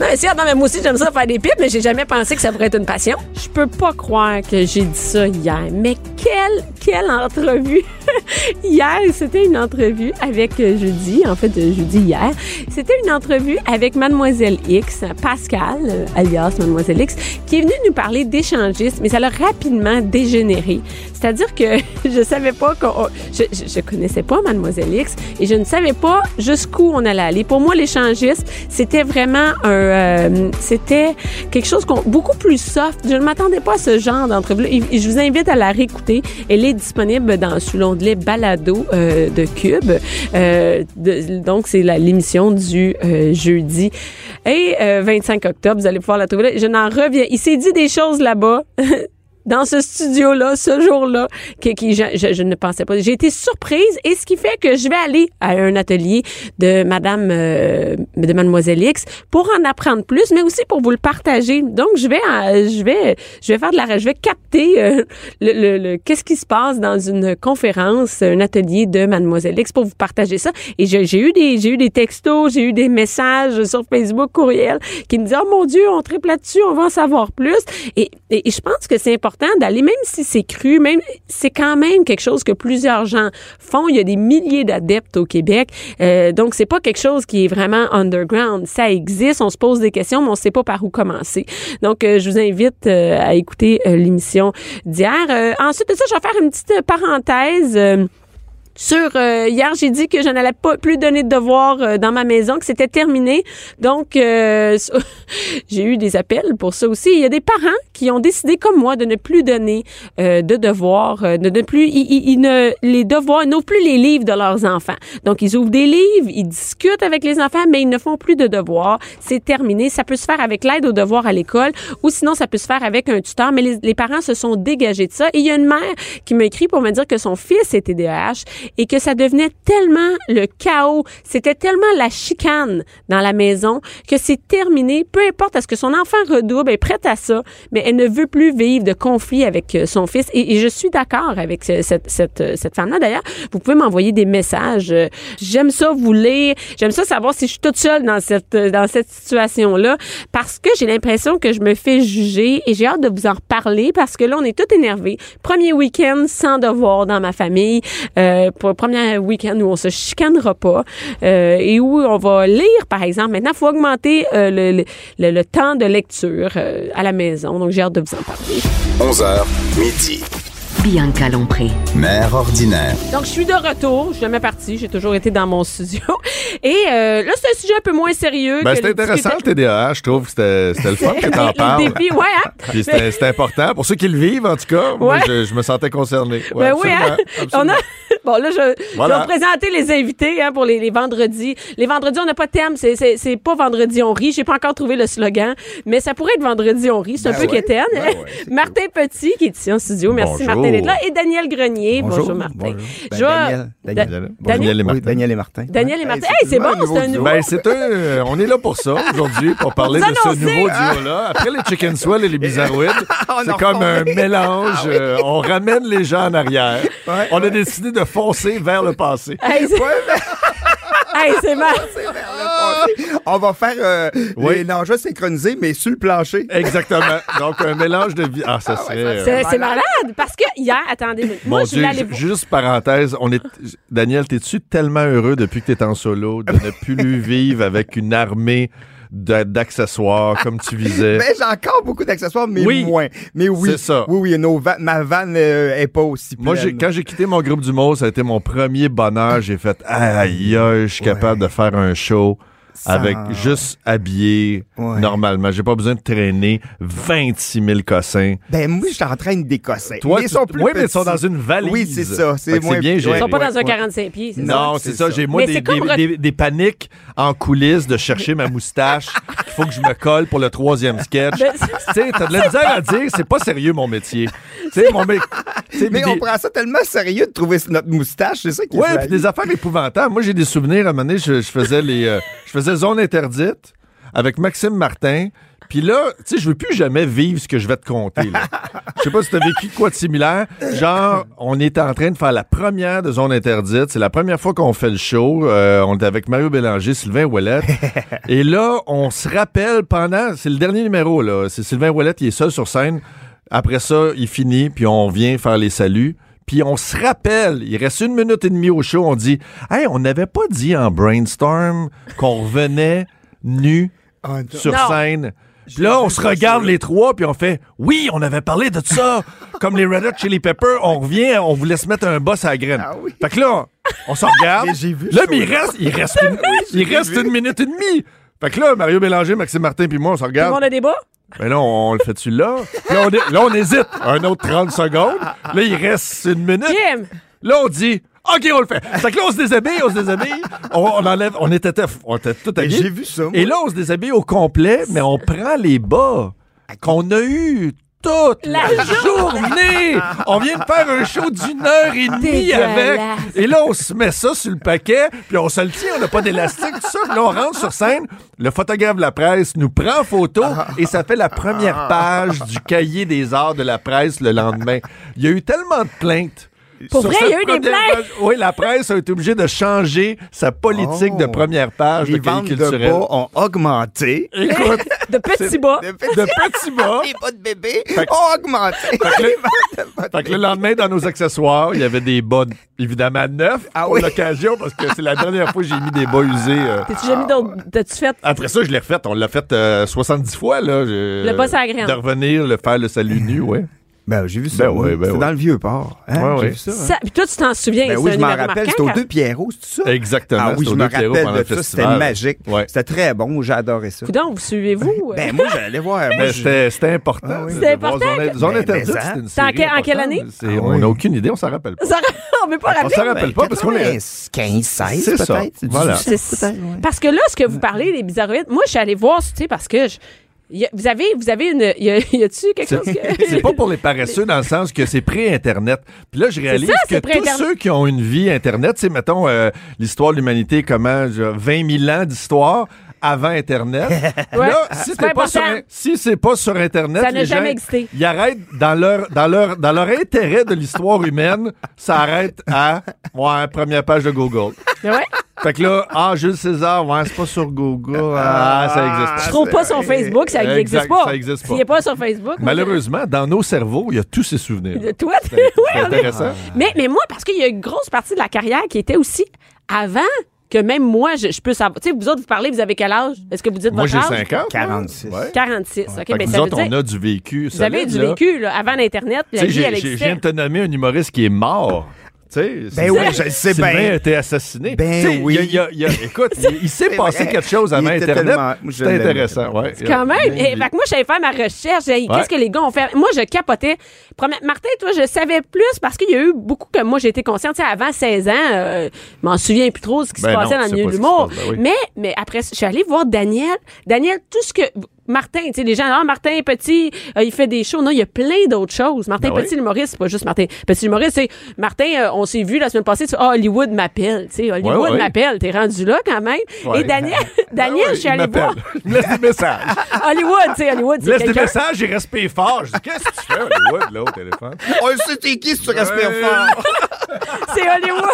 Non, mais c'est non, mais moi aussi, j'aime ça faire des pipes, mais j'ai jamais pensé que ça pourrait être une passion. Je peux pas croire que j'ai dit ça hier. Mais quelle, quelle entrevue! hier, c'était une entrevue avec euh, jeudi, en fait, euh, jeudi hier. C'était une entrevue avec Mademoiselle X, Pascal, euh, alias Mademoiselle X, qui est venue nous parler d'échangisme, mais ça l'a rapidement dégénéré. C'est-à-dire que je savais pas qu'on, je, je, je connaissais pas Mademoiselle X et je ne savais pas jusqu'où on allait aller. Pour moi, l'échangisme, c'était vraiment un, euh, c'était quelque chose qu'on, beaucoup plus soft. Je ne m'attendais pas à ce genre d'entrevue. Et je vous invite à la réécouter. Elle est disponible dans sous l'onglet Balado euh, de Cube. Euh, donc c'est l'émission du euh, jeudi et euh, 25 octobre. Vous allez pouvoir la trouver. Je n'en reviens. Il s'est dit des choses là-bas. dans ce studio-là, ce jour-là, qui, qui- je, je- ne pensais pas. J'ai été surprise et ce qui fait que je vais aller à un atelier de Madame, euh, de Mademoiselle X pour en apprendre plus, mais aussi pour vous le partager. Donc, je vais, euh, je vais, je vais faire de la, je vais capter euh, le, le- le- qu'est-ce qui se passe dans une conférence, un atelier de Mademoiselle X pour vous partager ça. Et j'ai eu des, j'ai eu des textos, j'ai eu des messages sur Facebook, courriel, qui me disaient, oh mon Dieu, on triple là-dessus, on va en savoir plus. Et, et je pense que c'est important d'aller, même si c'est cru, même, c'est quand même quelque chose que plusieurs gens font. Il y a des milliers d'adeptes au Québec. Euh, donc, c'est pas quelque chose qui est vraiment underground. Ça existe, on se pose des questions, mais on sait pas par où commencer. Donc, euh, je vous invite euh, à écouter euh, l'émission d'hier. Euh, ensuite de ça, je vais faire une petite parenthèse. Sur euh, hier, j'ai dit que je n'allais pas plus donner de devoirs euh, dans ma maison, que c'était terminé. Donc, euh, j'ai eu des appels pour ça aussi. Il y a des parents qui ont décidé, comme moi, de ne plus donner euh, de devoirs, euh, de ne plus, ils, ils- ils ne les devoirs, n'ouvrent plus les livres de leurs enfants. Donc, ils ouvrent des livres, ils discutent avec les enfants, mais ils ne font plus de devoirs. C'est terminé. Ça peut se faire avec l'aide aux devoirs à l'école, ou sinon ça peut se faire avec un tuteur. Mais les, les parents se sont dégagés de ça. Et il y a une mère qui m'a écrit pour me dire que son fils est TDAH et que ça devenait tellement le chaos, c'était tellement la chicane dans la maison que c'est terminé. Peu importe, est-ce que son enfant redouble, elle est prête à ça, mais elle ne veut plus vivre de conflit avec euh, son fils. Et, je suis d'accord avec ce- cette, cette, euh, cette femme-là. D'ailleurs, vous pouvez m'envoyer des messages. Euh, J'aime ça vous lire. J'aime ça savoir si je suis toute seule dans cette, dans cette situation-là parce que j'ai l'impression que je me fais juger et j'ai hâte de vous en reparler parce que là, on est tout énervé. Premier week-end sans devoir dans ma famille. Premier week-end où on se chicanera pas euh, et où on va lire, par exemple. Maintenant, il faut augmenter euh, le, le, le- le temps de lecture euh, à la maison. Donc, j'ai hâte de vous en parler. 11h, midi. Bianca Lompré. Mère ordinaire. Donc, je suis de retour. Je suis jamais partie. J'ai toujours été dans mon studio. Et euh, là, c'est un sujet un peu moins sérieux. Ben, que c'est les intéressant le TDAH, je trouve. C'était c'était le fun que t'en les parles. défis, ouais, hein? Puis c'était c'était important. Pour ceux qui le vivent, en tout cas, moi, Ouais. je, je me sentais concerné. Ouais, Ben oui, hein? absolument, On a... Bon, là, je, Voilà. je vais vous présenter les invités hein, pour les, les vendredis. Les vendredis, on n'a pas de thème. C'est, c'est, c'est pas vendredi, on rit. J'ai pas encore trouvé le slogan, mais ça pourrait être vendredi, on rit. C'est un Ben peu ouais. quétaine. Ben ouais, Martin Petit, qui est ici en studio. Merci, Bonjour. Martin, d'être là. Et Daniel Grenier. Bonjour, Martin. bonjour. Ben, Je Daniel, Daniel. Da- Daniel? Et Oui, Martin. Daniel et Martin. Daniel et Ouais. Martin. Hey, Hey, c'est bon, c'est un nouveau. Ben, c'est un, on est là pour ça aujourd'hui, pour parler de ce nouveau duo-là. Après les Chicken Swell et les Bizarroïdes, On c'est comme un mélange. Ah oui. euh, on ramène les gens en arrière. Ouais, on a ouais. décidé de foncer vers le passé. Hey, c'est, hey, c'est mal. On va faire euh, Oui. les synchronisés, mais sur le plancher. Exactement. Donc, un mélange de vie. Ah, ça serait. euh, C'est, c'est malade. Parce que hier, attendez, moi, Mon je voulais Dieu, juste parenthèse, on est Daniel, t'es-tu tellement heureux depuis que t'es en solo de ne plus vivre avec une armée d'a- d'accessoires, comme tu visais? Ben, j'ai encore beaucoup d'accessoires, mais Oui. moins. Mais oui. C'est ça. Oui, oui, va- ma vanne euh, est pas aussi pleine. Moi, j'ai- quand j'ai quitté mon groupe d'humour, ça a été mon premier bonheur. J'ai fait, aïe, aïe, je suis capable de faire un show Avec juste habillé Ouais. normalement. J'ai pas besoin de traîner 26 000 cossins. Ben, moi, je t'entraîne des cossins. Toi, mais ils sont plus oui, mais ils sont dans une valise. Oui, c'est ça. C'est moins- bien ouais, géré. Ils sont pas ouais, dans un ouais. 45 pieds, c'est ça? Non, c'est ça. ça. J'ai moi des, c'est comme des- re- des- des paniques en coulisses de chercher ma moustache qu'il faut que je me colle pour le troisième sketch. Tu sais, t'as de la misère à dire, c'est pas sérieux mon métier. Tu sais, mon mé- Mais on prend ça tellement sérieux de trouver notre moustache, c'est ça qui Ouais, est puis des affaires épouvantables. Moi, j'ai des souvenirs. À un moment donné, je, je faisais les, je faisais zone interdite avec Maxime Martin. Puis là, tu sais, je veux plus jamais vivre ce que je vais te conter. Je sais pas si tu as vécu quoi de similaire. Genre, on était en train de faire la première de zone interdite. C'est la première fois qu'on fait le show. Euh, on était avec Mario Bélanger, Sylvain Ouellette. Et là, on se rappelle pendant, c'est le dernier numéro là. C'est Sylvain Ouellette, il est seul sur scène. Après ça, il finit, puis on vient faire les saluts. Puis on se rappelle, il reste une minute et demie au show, on dit Hey, on n'avait pas dit en brainstorm qu'on revenait nu Ah, sur Non. scène. Puis là, on se regarde les trois, puis on fait Oui, on avait parlé de ça. Comme les Red Hot Chili Peppers, on revient, on voulait se mettre un boss à la graine. Ah oui. Fait que là, on se regarde. Mais j'ai vu là, mais il reste, il reste, une, il reste une minute et demie. Fait que là, Mario Bélanger, Maxime Martin, puis moi, on se Tout le regarde. monde a des Ben là, on, on le fait-tu là? Là, on, est- là, on hésite. Un autre 30 secondes. Là, il reste une minute. Là, on dit, OK, on le fait. Fait que là, on se déshabille, on se déshabille. On, on enlève, on était, on était tout Mais habillés. J'ai vu ça, moi. Et là, on se déshabille au complet, mais on prend les bas qu'on a eu toute la, La journée. on vient de faire un show d'une heure et demie avec. Et là, on se met ça sur le paquet, puis on se le tient, on n'a pas d'élastique, tout ça. Puis là, on rentre sur scène. Le photographe de la presse nous prend en photo et ça fait la première page du cahier des arts de la presse le lendemain. Il y a eu tellement de plaintes. Pour vrai, il y a eu des plaintes? page- Oui, la presse a été obligée de changer sa politique Oh. de première page Les de ventes de bas ont augmenté. Écoute, De petits bas. De de petits bas. Les bas de bébé Fait ont augmenté. Fait que, le, fait que le lendemain, dans nos accessoires, il y avait des bas, évidemment, neufs Ah pour oui. l'occasion, parce que c'est la dernière fois que j'ai mis des bas usés. euh. T'as-tu jamais mis d'autres. T'as-tu fait? Après ça, je l'ai refait. On l'a fait euh, 70 fois, là. je- Le bas la graine. De revenir, le faire le salut nu, ouais. Ben, j'ai vu ça. Ben ouais, ben C'était ouais. dans le vieux port. Hein? Ouais, J'ai vu ça. hein. Ça, puis toi, tu t'en souviens. Ben c'est oui, je m'en rappelle. C'était aux deux Pierrots, c'est ça? Exactement. Ah oui, C'était je me rappelle de ça. C'était magique. Ouais. C'était très bon. J'ai adoré ça. Coudon, vous suivez-vous? Ben, moi, j'allais voir. C'était important. Ah oui. C'était important c'était une C'était en quelle- année? C'est- Ah On oui. n'a aucune idée, on s'en rappelle pas. On veut pas On rappeler. s'en rappelle pas parce qu'on est... 15, 16 C'est ça. peut-être. C'est Voilà. 17, C'est- peut-être, ouais. Parce que là, ce que vous parlez, les bizarroïdes, moi, je suis allée voir, tu sais, parce que je- y a- vous avez, vous avez une, y a, y a-tu quelque chose que... C'est pas pour les paresseux dans le sens que c'est pré-Internet. Puis là, je réalise ça, que tous ceux qui ont une vie Internet, c'est mettons euh, l'histoire de l'humanité, comment genre, 20 000 ans d'histoire avant Internet. Ouais, Là, c'est si c'est pas, sur, important. si c'est pas sur Internet, Ça n'a les jamais gens, existé. Ils arrêtent dans leur, dans leur, dans leur intérêt de l'histoire humaine, ça arrête à ouais, première page de Google. Ouais, Fait que là, ah, Jules César, ouais, c'est pas sur Google. Ah, ça existe je trouve pas son Facebook, ça n'existe pas. ça existe pas. S'il est pas sur Facebook. Malheureusement, dans nos cerveaux, il y a tous ces souvenirs. je- Toi, oui, intéressant. Mais, mais moi, parce qu'il y a une grosse partie de la carrière qui était aussi avant que même moi, je, je peux savoir. Tu sais, vous autres, vous parlez, vous avez quel âge? Est-ce que vous dites Moi, votre j'ai âge? 50. 46. Ouais. 46. OK, mais nous ça veut autres, dire. on a du vécu. Vous avez solide, du là. vécu, là, avant l'Internet, Tu la sais, vie, j'ai- elle j'ai- je existait. viens de te nommer un humoriste qui est mort. Tu sais, Ben Sylvain- oui, je le sais Sylvain bien. a été assassiné. Ben oui. il y a- il y a- il y a- écoute, il, il s'est passé vrai. quelque chose avant Il était Internet. C'est intéressant. Ouais. Quand même. Et, fait que moi, j'allais faire ma recherche. Ouais. Qu'est-ce que les gars ont fait? Moi, je capotais. Martin, toi, je savais plus parce qu'il y a eu beaucoup que moi, j'ai été consciente. Tu sais, avant 16 ans, euh, je m'en souviens plus trop de ce qui Ben se non, passait dans le milieu pas de l'humour. ben oui. Mais, mais après, je suis allée voir Daniel. Daniel, tout ce que. Martin, tu sais, les gens, ah, Martin Petit, euh, il fait des shows. Non, il y a plein d'autres choses. Martin Ben oui. Petit, l'humoriste, c'est pas juste Martin Petit, l'humoriste, c'est Martin, euh, on s'est vu la semaine passée, tu ah, Hollywood m'appelle. Tu sais, Hollywood Ouais, ouais. m'appelle. T'es rendu là quand même. Ouais. Et Daniel, Daniel, Ah ouais, je suis il allée voir. m'appelle. Il me laisse des messages. Hollywood, tu sais, Hollywood, c'est laisse des messages, il respire fort. Je dis, qu'est-ce que tu fais, Hollywood, là, au téléphone? On le sait, t'es qui si tu respires Ouais. fort? C'est Hollywood.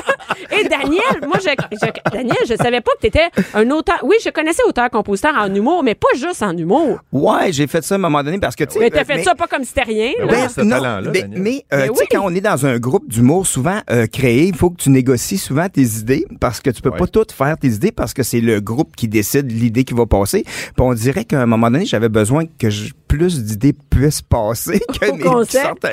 Et Daniel, moi, je, je- Daniel, je savais pas que tu étais un auteur. Oui, je connaissais auteur-compositeur en humour, mais pas juste en humour. Ouais, j'ai fait ça à un moment donné parce que, tu sais. Mais t'as euh, fait ça pas comme si c'était rien. Ben là. ouais, ce non, talent-là, mais, mais, euh, Mais sais, oui. quand on est dans un groupe d'humour, souvent euh, créé, il faut que tu négocies souvent tes idées parce que tu peux Ouais. pas toutes faire tes idées parce que c'est le groupe qui décide l'idée qui va passer. Puis on dirait qu'à un moment donné, j'avais besoin que je- plus d'idées puissent passer que Au mes- sortent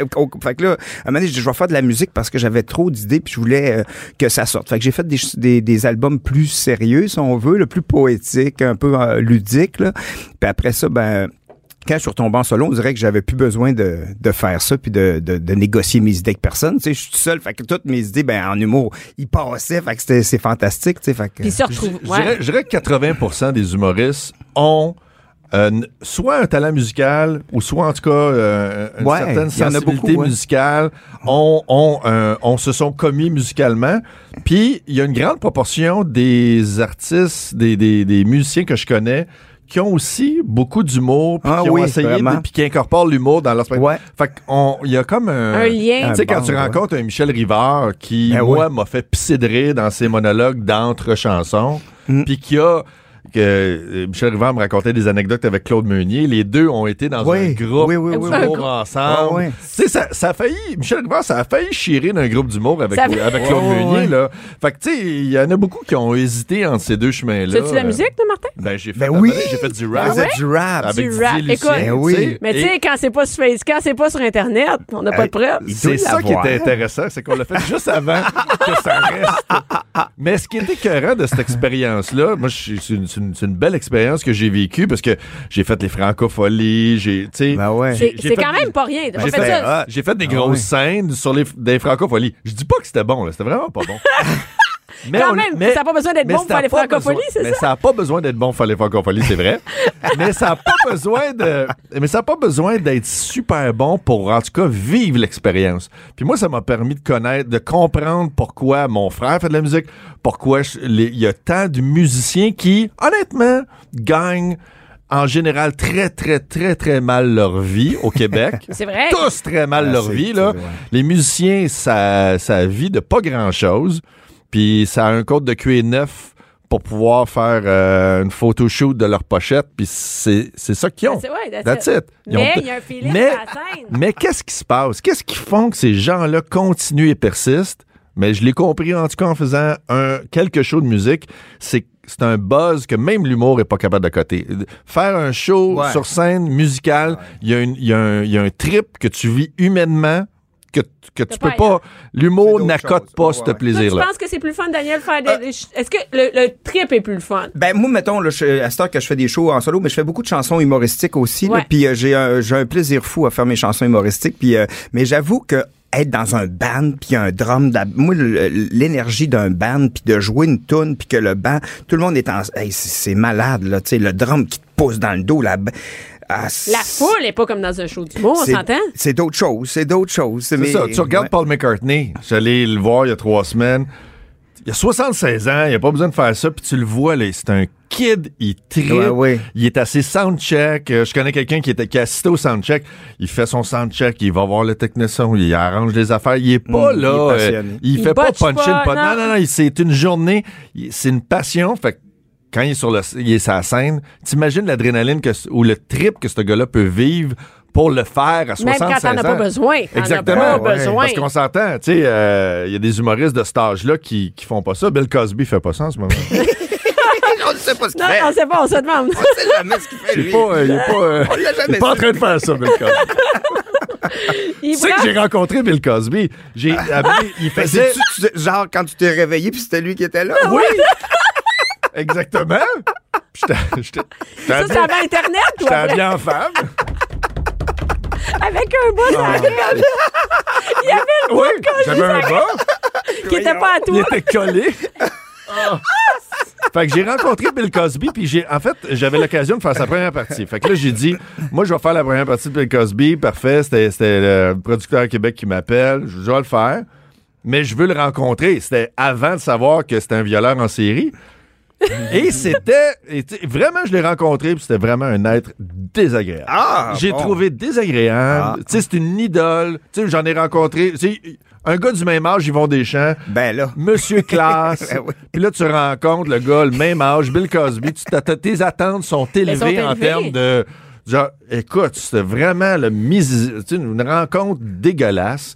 Fait que là, à un moment donné, je dis, je vais faire de la musique parce que j'avais trop d'idées puis je voulais euh, que ça sorte. Fait que j'ai fait des, des, des albums plus sérieux, si on veut, le plus poétique, un peu euh, ludique. Là. Puis après ça, ben quand je suis retombé en solo, on dirait que j'avais plus besoin de, de faire ça puis de, de, de négocier mes idées avec personne. Tu sais, je suis tout seul, fait que toutes mes idées, ben en humour, ils passaient, fait que c'était c'est fantastique. Tu sais, fait que Puis ils se retrouvent. Je dirais, que 80% des humoristes ont euh, soit un talent musical ou soit en tout cas euh, une Ouais, certaine sensibilité beaucoup, ouais. musicale, ont, ont, euh, ont se sont commis musicalement. Puis il y a une grande proportion des artistes, des, des, des musiciens que je connais qui ont aussi beaucoup d'humour, puis Ah qui ont oui, essayé, puis qui incorporent l'humour dans leur spectacle. Ouais. Fait qu'il y a comme un, Un lien. tu sais, quand bon, tu ouais. rencontres un Michel Rivard qui, Ben moi, oui. m'a fait pisser de rire dans ses monologues d'entre-chansons, Mm. puis qui a que euh, Michel Rivard me racontait des anecdotes avec Claude Meunier. Les deux ont été dans Oui, un groupe oui, oui, oui, d'humour ensemble. Ah, oui. Tu sais, ça, ça a failli, Michel Rivard, ça a failli chirer d'un groupe d'humour avec, avec Claude Oh, Meunier, là. Fait que, tu sais, il y en a beaucoup qui ont hésité entre ces deux chemins-là. Fais-tu de la musique, toi, Martin? Ben, j'ai fait, Ben oui. j'ai fait du rap. êtes du rap. Avec Du rap. Didier Écoute, Lucien, Ben oui. tu sais. Mais tu Et- sais, quand c'est pas sur Facebook, quand c'est pas sur Internet, on n'a pas de preuves. Il C'est ça qui était intéressant, c'est qu'on l'a fait juste avant que ça reste. Mais ce qui était écœurant de cette expérience-là, moi, je- c'est une, c'est une- c'est une belle expérience que j'ai vécue parce que j'ai fait les francopholies, j'ai, tu sais, Ben ouais. C'est j'ai c'est fait quand des- même pas rien. T'as j'ai fait fait, ça. j'ai fait des Ah grosses ouais. scènes sur les des francopholies. Je dis pas que c'était bon, là, c'était vraiment pas bon. Mais Quand on- même, mais- ça n'a pas besoin d'être bon pour ça les besoin- c'est Mais ça? ça n'a pas besoin d'être bon pour les francopholies, c'est vrai. mais ça n'a pas besoin de. Mais ça n'a pas besoin d'être super bon pour, en tout cas, vivre l'expérience. Puis moi, ça m'a permis de connaître, de comprendre pourquoi mon frère fait de la musique, pourquoi il y a tant de musiciens qui, honnêtement, gagnent en général très, très, très, très mal leur vie au Québec. C'est vrai. Tous très mal Ah, leur vie, là. vrai. Les musiciens, ça, ça vit de pas grand-chose. Puis ça a un code de QE9 pour pouvoir faire euh, une photoshoot de leur pochette. Puis c'est c'est ça qu'ils ont. C'est ouais, that's it. it. Ils ont Mais il y a un feeling mais, sur la scène. mais qu'est-ce qui se passe? Qu'est-ce qui font que ces gens-là continuent et persistent? Mais je l'ai compris en tout cas en faisant un, quelque chose de musique, c'est c'est un buzz que même l'humour est pas capable de coter. Faire un show Ouais. sur scène musical, il y, a une- il y a un- il y a un trip que tu vis humainement que, que tu peux pas. L'humour n'accote pas Ouais, ce ouais. Plaisir-là. penses que c'est plus fun, Daniel, faire Euh, des. Est-ce que le, le trip est plus le fun? Ben moi mettons là, je, à cette heure que je fais des shows en solo, mais je fais beaucoup de chansons humoristiques aussi. Puis euh, j'ai un j'ai un plaisir fou à faire mes chansons humoristiques. Puis euh, mais j'avoue que être dans un band puis un drum, moi l'énergie d'un band puis de jouer une tune puis que le band, tout le monde est en, hey, c'est c'est malade là, tu sais le drum qui te pousse dans le dos là. Ah, La foule est pas comme dans un show d'humour, on s'entend? C'est d'autres choses, c'est d'autres choses. C'est ça. Tu regardes Paul McCartney. J'allais le voir il y a trois semaines. Il a 76 ans, il a pas besoin de faire ça, puis tu le vois, là, c'est un kid, il tripe, Ouais, ouais. il est assez soundcheck. Euh, Je connais quelqu'un qui, était, qui au soundcheck, il fait son soundcheck, il va voir le technicien, il arrange les affaires, il est pas Mm, il est là, euh, il, Il fait pas puncher pas. Non, non. non, c'est une journée, c'est une passion, fait que quand il est sur le, il est sur la scène, t'imagines l'adrénaline que, ou le trip que ce gars-là peut vivre pour le faire à 76 Même quand t'en as pas ans? besoin. As Exactement. pas Ouais, besoin. Parce qu'on s'entend, tu sais, euh, il y a des humoristes de cet âge-là qui, qui font pas ça. Bill Cosby fait pas ça en ce moment. on ne sait pas ce qu'il Non, fait. on sait pas, on se demande. On sait jamais ce qu'il fait Il lui. est pas, euh, il est pas, euh, On l'a il jamais est pas en train de faire ça, Bill Cosby. Tu sais que j'ai rencontré Bill Cosby. J'ai, donné, il faisait. tu- genre quand tu t'es réveillé puis c'était lui qui était là? Oui! Exactement. J'étais j'étais- j'étais Ça, c'est avant Internet, j'étais toi, après, habillé en femme. avec un sur la gueule. Il y avait le Oui, Cosby j'avais un bas. qui était pas à Il toi. était collé. Ah. Fait que j'ai rencontré Bill Cosby, puis j'ai, en fait, j'avais l'occasion de faire sa première partie. Fait que là, j'ai dit, moi, je vais faire la première partie de Bill Cosby. Parfait, c'était, c'était le producteur à Québec qui m'appelle. Je je vais le faire. Mais je veux le rencontrer. C'était avant de savoir que c'était un violeur en série. Et c'était, et vraiment, je l'ai rencontré, puis c'était vraiment un être désagréable. Ah, J'ai bon. trouvé désagréable. Ah. Tu sais, c'est une idole. Tu sais, j'en ai rencontré. un gars du même âge, Yvon Deschamps, Ben là. Monsieur Classe. Ben oui. Puis là, tu rencontres le gars, le même âge, Bill Cosby. Tu, tes attentes sont élevées, sont en termes de. Genre, écoute, c'était vraiment le mis, tu sais, une rencontre dégueulasse.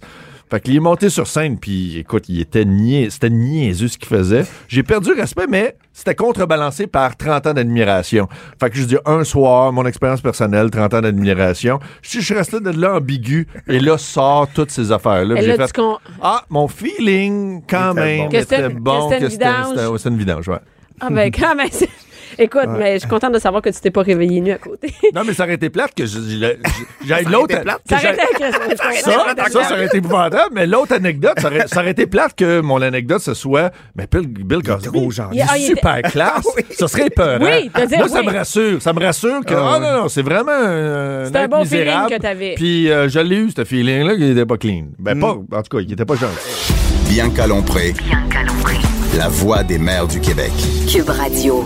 Fait qu'il est monté sur scène, puis écoute, il était niais, c'était niaiseux ce qu'il faisait. J'ai perdu respect, mais c'était contrebalancé par 30 ans d'admiration. Fait que je dis un soir, mon expérience personnelle, 30 ans d'admiration. Je, je suis resté de là ambigu, et là sort toutes ces affaires-là. J'ai fait, ah, mon feeling, quand même, bon. Que c'était bon. c'était une c'était- vidange. c'était une vidange, ouais. Ah ben quand même. Écoute, mais je suis contente de savoir que tu t'es pas réveillé nu à côté. Non, mais ça aurait été plate que j'aille l'autre. été Ça arrêtait avec Ça, ça, ça aurait été épouvantable, mais l'autre anecdote, ça aurait, ça aurait été plate que mon anecdote, ce soit, mais Bill, Bill Cosby, trop gentil. il est était- super classe, ça serait épeurant. Oui, t'as dit Moi, ça me rassure, ça me rassure que, ah non, non, c'est vraiment un, C'est un bon misérable. feeling que t'avais. Puis euh, je l'ai eu, ce feeling-là, qu'il était pas clean. Ben, pas, en tout cas, il était pas gentil. Bianca Lompré, Bianca Lompré. la voix des mères du Québec. Cube Radio.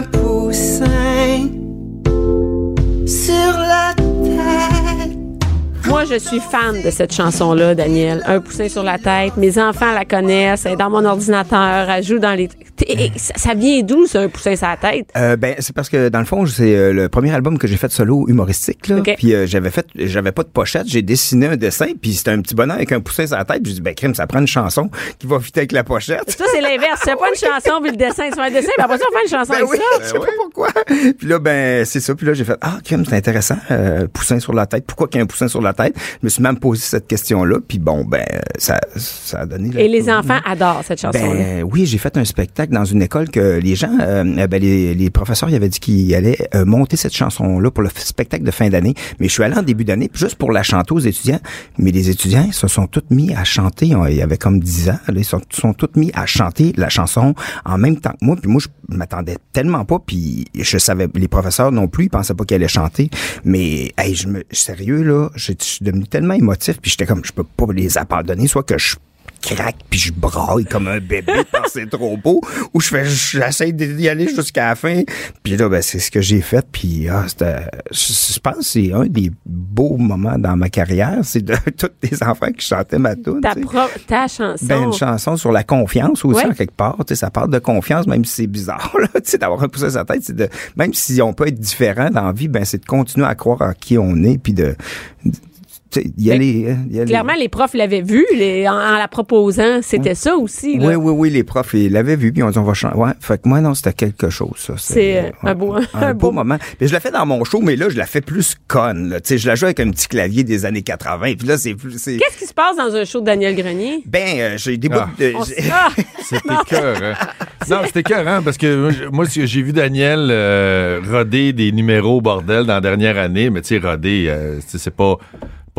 J'ai Moi, je suis fan de cette chanson-là, Daniel. Un poussin sur la tête. Mes enfants la connaissent. Elle est dans mon ordinateur. Elle joue dans les. Et- ça, ça vient d'où, ça, un poussin sur la tête? Euh, ben c'est parce que dans le fond c'est euh, le premier album que j'ai fait solo humoristique là. Puis euh, j'avais fait j'avais pas de pochette, j'ai dessiné un dessin puis c'était un petit bonhomme avec un poussin sur la tête, puis j'ai dit ben crime ça prend une chanson qui va fitter avec la pochette. Ça, c'est l'inverse. C'est pas une chanson, puis le dessin. C'est un dessin, puis après ça, on fait une chanson Ben avec oui, ça. je sais pas pourquoi. Puis là, ben, c'est ça. Puis là, j'ai fait, ah, crime, c'est intéressant, euh, poussin sur la tête. Pourquoi qu'il y a un poussin sur la tête? Je me suis même posé cette question-là. Puis bon, ben, ça, ça a donné... Et les enfants adorent cette chanson-là. Ben oui, j'ai fait un spectacle dans une école que les gens, euh, ben, les, les professeurs, ils avaient dit qu'ils allaient euh, monter cette chanson-là pour le spectacle de fin d'année. Mais je suis allé en début d'année juste pour la chanter aux étudiants. Mais les étudiants ils se sont tous mis à chanter. Il y avait comme 10 ans. là, ils sont, sont tous mis à chanter la chanson en même temps que moi. Puis moi, je m'attendais tellement pas. Puis je savais, les professeurs non plus, ils pensaient pas qu'ils allaient chanter. Mais hey, je me, sérieux là, suis devenu tellement émotif. Puis j'étais comme, je peux pas les abandonner. Soit que je craque puis je braille comme un bébé parce que c'est trop beau ou je fais j'essaie d'y aller jusqu'à la fin puis là ben c'est ce que j'ai fait puis ah, c'était je, je pense que c'est un des beaux moments dans ma carrière c'est de tous les enfants qui chantaient ma tune Ta, chanson. Ben, une chanson sur la confiance aussi, Ouais. en quelque part. Tu sais, ça parle de confiance, même si c'est bizarre, là, tu sais, d'avoir un pouce à sa tête. C'est de, même si on peut être différent dans la vie, ben, c'est de continuer à croire en qui on est, puis de, y aller, hein, y aller. Clairement, les profs l'avaient vu les, en, en la proposant. C'était ça aussi. Là. Oui, oui, oui, les profs, ils l'avaient vu, puis on dit, on va changer. Ouais, fait que moi, non, c'était quelque chose, ça. C'est, euh, un beau- un, un beau beau- moment. Mais je la fais dans mon show, mais là, je la fais plus conne, là. Tu sais, je la joue avec un petit clavier des années 80, puis là, c'est plus, c'est, Qu'est-ce qui se passe dans un show de Daniel Grenier? ben, euh, j'ai des bouts Ah. de, Ah! C'était cœur, Non, c'était cœur, hein, parce que moi, j'ai vu Daniel euh, roder des numéros au bordel dans la dernière année, mais tu sais, roder, euh, tu sais, c'est pas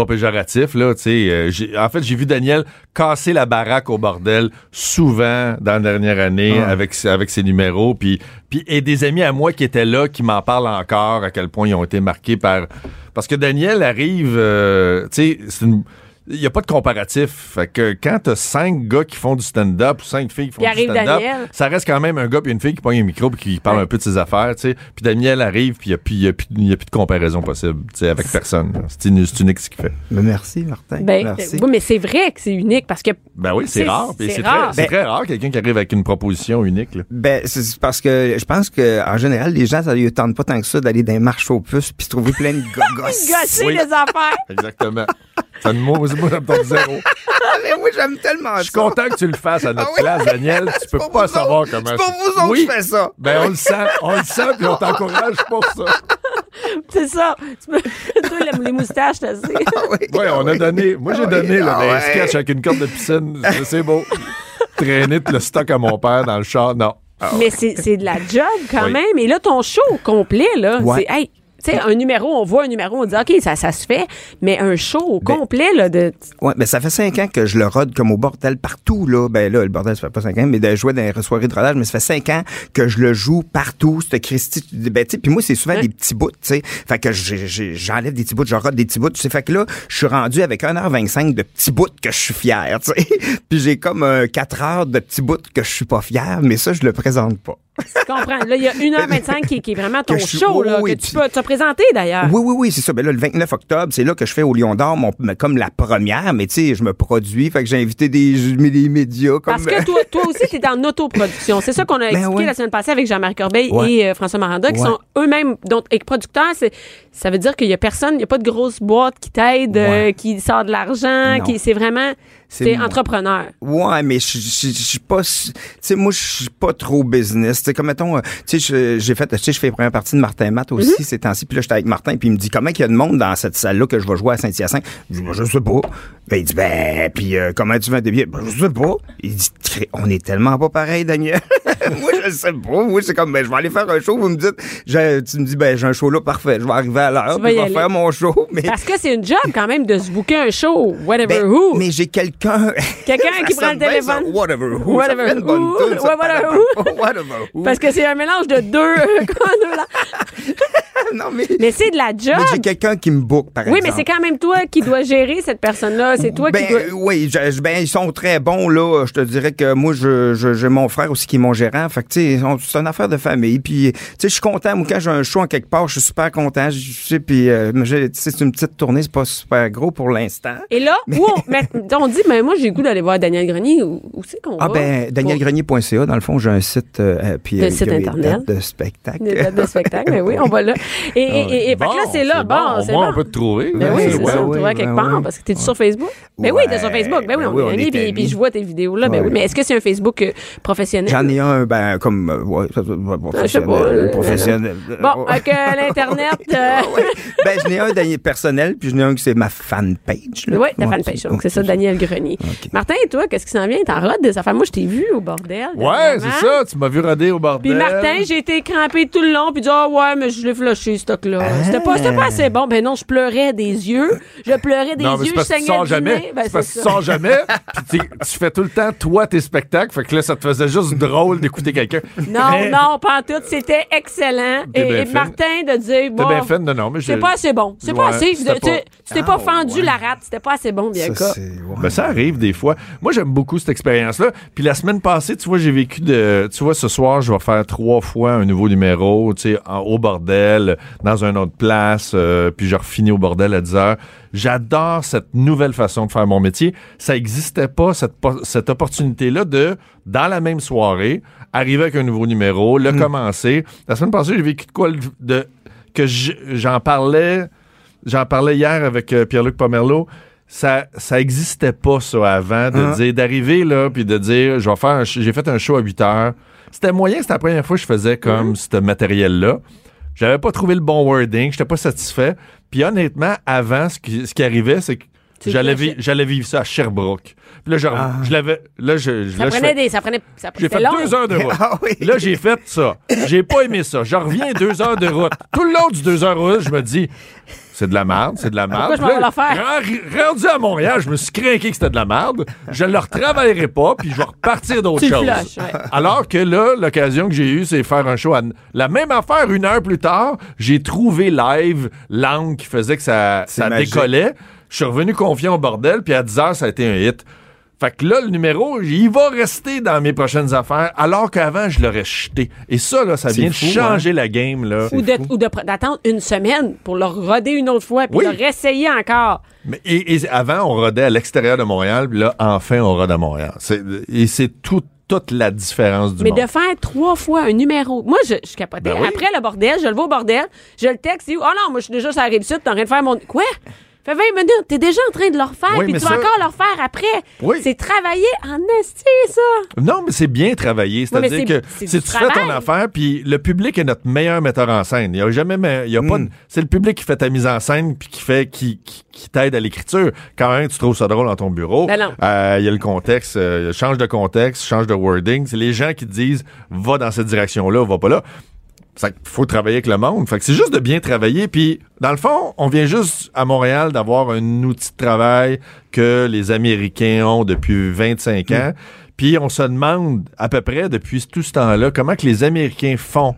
pas péjoratif là, tu sais. euh, en fait, j'ai vu Daniel casser la baraque au bordel souvent dans la dernière année Ah. avec avec ses numéros, puis puis et des amis à moi qui étaient là qui m'en parlent encore à quel point ils ont été marqués par parce que Daniel arrive, euh, tu sais, c'est une il n'y a pas de comparatif. Fait que quand t'as cinq gars qui font du stand-up ou cinq filles qui font Puis du stand-up, ça reste quand même un gars puis une fille qui pogne un micro puis qui parle Ouais. un peu de ses affaires, tu sais. Puis Daniel arrive puis il n'y a, a, plus- il y a plus de comparaison possible, tu sais, avec personne. C'est uni- c'est unique ce qu'il fait. Ben, merci, Martin. Ben, merci. oui, mais c'est vrai que c'est unique parce que Ben oui, c'est rare. c'est très, c'est Ben- très rare quelqu'un qui arrive avec une proposition unique. là. Ben, c'est parce que je pense que en général, les gens, ça ne tente pas tant que ça d'aller dans les marches aux puces puis se trouver plein de gogosses. gosser Oui. les affaires. Exactement. Ça me moi, moi, ça me donne zéro. Mais moi, j'aime tellement Je suis content que tu le fasses à notre Ah oui? place, Daniel. Tu peux pas savoir autres. comment. C'est pour vous autres oui. que je fais ça. Ben, on le sent, on le sent, puis on t'encourage pour ça. C'est ça. Tu peux, toi, les- les moustaches, t'as assez. Oui, on a donné. Moi, j'ai Ah oui, donné là, ah des ouais. sketchs avec une corde de piscine. C'est- beau. Traîner le stock à mon père dans le char. Non. Mais c'est c'est de la job quand Oui. même. Et là, ton show complet, là, Ouais. c'est. Hey, Tu sais, un numéro, on voit un numéro, on dit, OK, ça, ça se fait, mais un show au Ben, complet, là, de. Ouais, ben ça fait cinq ans que je le rode comme au bordel partout, là. Ben là, le bordel, ça fait pas cinq ans, mais de jouer dans les soirées de rodage, mais ça fait cinq ans que je le joue partout, ce Christy. Ben, tu sais, puis moi, c'est souvent des petits bouts, tu sais. Fait que j'enlève des petits bouts, je rode des petits bouts, tu sais. Fait que là, je suis rendu avec 1h25 de petits bouts que je suis fier, tu sais. puis j'ai comme euh, 4 heures de petits bouts que je suis pas fier, mais ça, je le présente pas. Tu comprends? Là, il y a 1h25 qui, qui est vraiment ton je suis- show, là, oui, que tu peux te présenter, d'ailleurs. Oui, oui, oui, c'est ça. Ben là, le 29 octobre, c'est là que je fais au Lion d'Or, mais comme la première, mais tu sais, je me produis, fait que j'ai invité des, des médias comme... Parce que toi, toi aussi, tu es en autoproduction. C'est ça qu'on a Ben expliqué ouais. la semaine passée avec Jean-Marc Corbeil Ouais. et euh, François Maranda, qui sont eux-mêmes donc et producteurs. Ça veut dire qu'il y a personne, il n'y a pas de grosse boîte qui t'aide, euh, qui sort de l'argent, qui c'est vraiment Moi. entrepreneur. Ouais, mais je suis pas, tu sais, moi, je suis pas trop business. Tu sais, comme mettons, euh, tu sais, j'ai fait, tu sais, je fais la première partie de Martin Matt aussi Mhm. ces temps-ci. Puis là, j'étais avec Martin, puis il me dit comment il y a de monde dans cette salle-là que je vais jouer à Saint-Hyacinthe? Je dis, Ben, je sais pas. Ben, il dit, ben, puis euh, comment tu vends des billets? Ben, je sais pas. Il dit, on est tellement pas pareil, Daniel. moi, je sais pas. Moi, c'est comme, ben, je vais aller faire un show. Vous me dites, tu me dis, ben, j'ai un show là, parfait. Je vais arriver à l'heure, vas je vais aller. faire mon show. Mais, Parce que c'est une job quand même de se booker un show, whatever ben, who. mais j'ai quelqu'un. Quelqu'un qui prend le téléphone. Whatever who. Whatever ça fait une bonne who. ça, whatever who. Whatever who. Parce que c'est un mélange de deux. deux. non, mais, mais c'est de la job. mais j'ai quelqu'un qui me book, par Oui, exemple. mais c'est quand même toi qui dois gérer cette personne-là. C'est toi ben, qui dois. euh, oui, je- je- ben, ils sont très bons, là. Je te dirais que moi, je, je- j'ai mon frère aussi qui est mon gérant. Fait que, tu sais, c'est une affaire de famille. Puis, tu sais, je suis content. Moi, quand j'ai un show en quelque part, je suis super content. Je sais, puis, euh, mais j'ai- tu sais, c'est une petite tournée, c'est pas super gros pour l'instant. Et là, où on, mais, on dit, mais moi, j'ai le goût d'aller voir Daniel Grenier. Où, où c'est qu'on Ah, va? ben, danielgrenier.ca, dans le fond, j'ai un site, euh, puis, Le euh, site Internet. dates de spectacle. Des dates de spectacle, mais oui, on va là. Et, et, et, et fait que là, c'est là. Bon, au c'est moins, bon. on peut te trouver. Ben oui, Ouais, c'est ouais, ça, on ouais, te voit quelque ouais, part, ouais. parce que t'es sur Facebook? Ben oui, t'es sur Facebook. Ben oui, ben on oui, est on amis, est puis, je vois tes vidéos là. Ben oui, mais est-ce que c'est un Facebook euh, professionnel? J'en ai un, ben, comme, euh, ouais, je professionnel. euh, professionnel. Bon, avec euh, l'Internet. euh, Ouais. Ben, j'en ai un Daniel personnel, puis j'en ai un qui c'est ma fanpage. Oui, ta fanpage. c'est- Donc, c'est ça, Daniel Grenier. Martin, et toi, qu'est-ce qui s'en vient? T'en rodes des affaires. Moi, je t'ai vu au bordel. Ouais, c'est ça. Tu m'as vu roder au bordel. Puis Martin, j'ai été crampé tout le long, puis dit ah ouais, mais je l'ai ce stock-là. C'était pas, c'était pas assez bon. Ben non, je pleurais des yeux, je pleurais des non, mais yeux, c'est parce je que tu saignais sors du jamais. Ben, c'est parce que tu sors jamais. Puis tu fais tout le temps, toi, tes spectacles. Fait que là, ça te faisait juste drôle d'écouter quelqu'un. Non, Mais- non, pas en tout. C'était excellent. Et. Martin de dire T'es bon, bien fait, non, non, mais c'est j'ai- pas assez bon. C'est Ouais, pas assez. Tu- pas- Tu t'es pas Ah, fendu ouais. la rate. C'était pas assez bon, bien Ça, ouais. Ben, ça arrive des fois. Moi, j'aime beaucoup cette expérience-là. Puis la semaine passée, tu vois, j'ai vécu de. Tu vois, ce soir, je vais faire trois fois un nouveau numéro, tu sais, en- au bordel, dans une autre place, euh, puis je refinis au bordel à 10 heures. J'adore cette nouvelle façon de faire mon métier. Ça n'existait pas, cette, cette opportunité-là de, dans la même soirée, arriver avec un nouveau numéro, le commencer. La semaine passée, j'ai vécu de quoi de, que j'en parlais. J'en parlais hier avec euh, Pierre-Luc Pomerleau. Ça, ça existait pas, ça, avant, de Ah. dire, d'arriver là, puis de dire, je vais faire j'ai fait un show à 8 heures. C'était moyen, c'était la première fois que je faisais comme ce matériel-là. J'avais pas trouvé le bon wording, j'étais pas satisfait. Puis honnêtement, avant, ce qui, ce qui arrivait, c'est que j'allais, flashais. vi- j'allais vivre ça à Sherbrooke. Puis là, je, je l'avais, là, je, Ça là, je prenait fais- des. Ça prenait. Ça j'ai fait long. deux heures de route. Ah oui. Là, j'ai fait ça. J'ai pas aimé ça. Je reviens deux heures de route. Tout le long du deux heures de route, je me dis, c'est de la merde, c'est de la merde. Pourquoi je m'en vais Rendu à Montréal, je me suis craqué que c'était de la merde. Je le retravaillerai pas, puis je vais repartir d'autres choses. flushes, ouais. Alors que là, l'occasion que j'ai eue, c'est faire un show. À... La même affaire, une heure plus tard, j'ai trouvé live l'angle qui faisait que ça, C'est ça magique. décollait. Je suis revenu confiant au bordel, puis à 10 heures, ça a été un hit. Fait que là, le numéro, il va rester dans mes prochaines affaires, alors qu'avant, je l'aurais jeté. Et ça, là, ça vient de fou, changer la game, là. Ou d'attendre une semaine pour le roder une autre fois, puis Oui. le réessayer encore. Mais, et, et avant, on rodait à l'extérieur de Montréal, puis là, enfin, on rode à Montréal. C'est- et c'est tout, toute la différence du Mais monde. de faire trois fois un numéro. Moi, je, je capotais. Ben oui. Après le bordel, je le vois au bordel, je le texte, dit, oh non, moi, je suis déjà sur la rive sud, t'es en train de faire mon. Quoi? Fait 20 minutes, t'es déjà en train de le refaire, Oui, puis tu vas encore le refaire après. Oui. C'est travailler en esti, ça. Non, mais c'est bien travaillé. C'est-à-dire c'est- que si tu fais ton affaire, puis le public est notre meilleur metteur en scène. Il y a jamais, il y a pas, Mm. de- c'est le public qui fait ta mise en scène puis qui fait, qui, qui, qui t'aide à l'écriture. Quand même, tu trouves ça drôle dans ton bureau. Ben non. euh, Il y a le contexte, euh, change de contexte, change de wording. C'est les gens qui te disent, va dans cette direction-là, va pas là. Fait qu'il faut travailler avec le monde. Fait que c'est juste de bien travailler. Puis, dans le fond, on vient juste à Montréal d'avoir un outil de travail que les Américains ont depuis 25 ans. Puis, on se demande à peu près depuis tout ce temps-là comment que les Américains font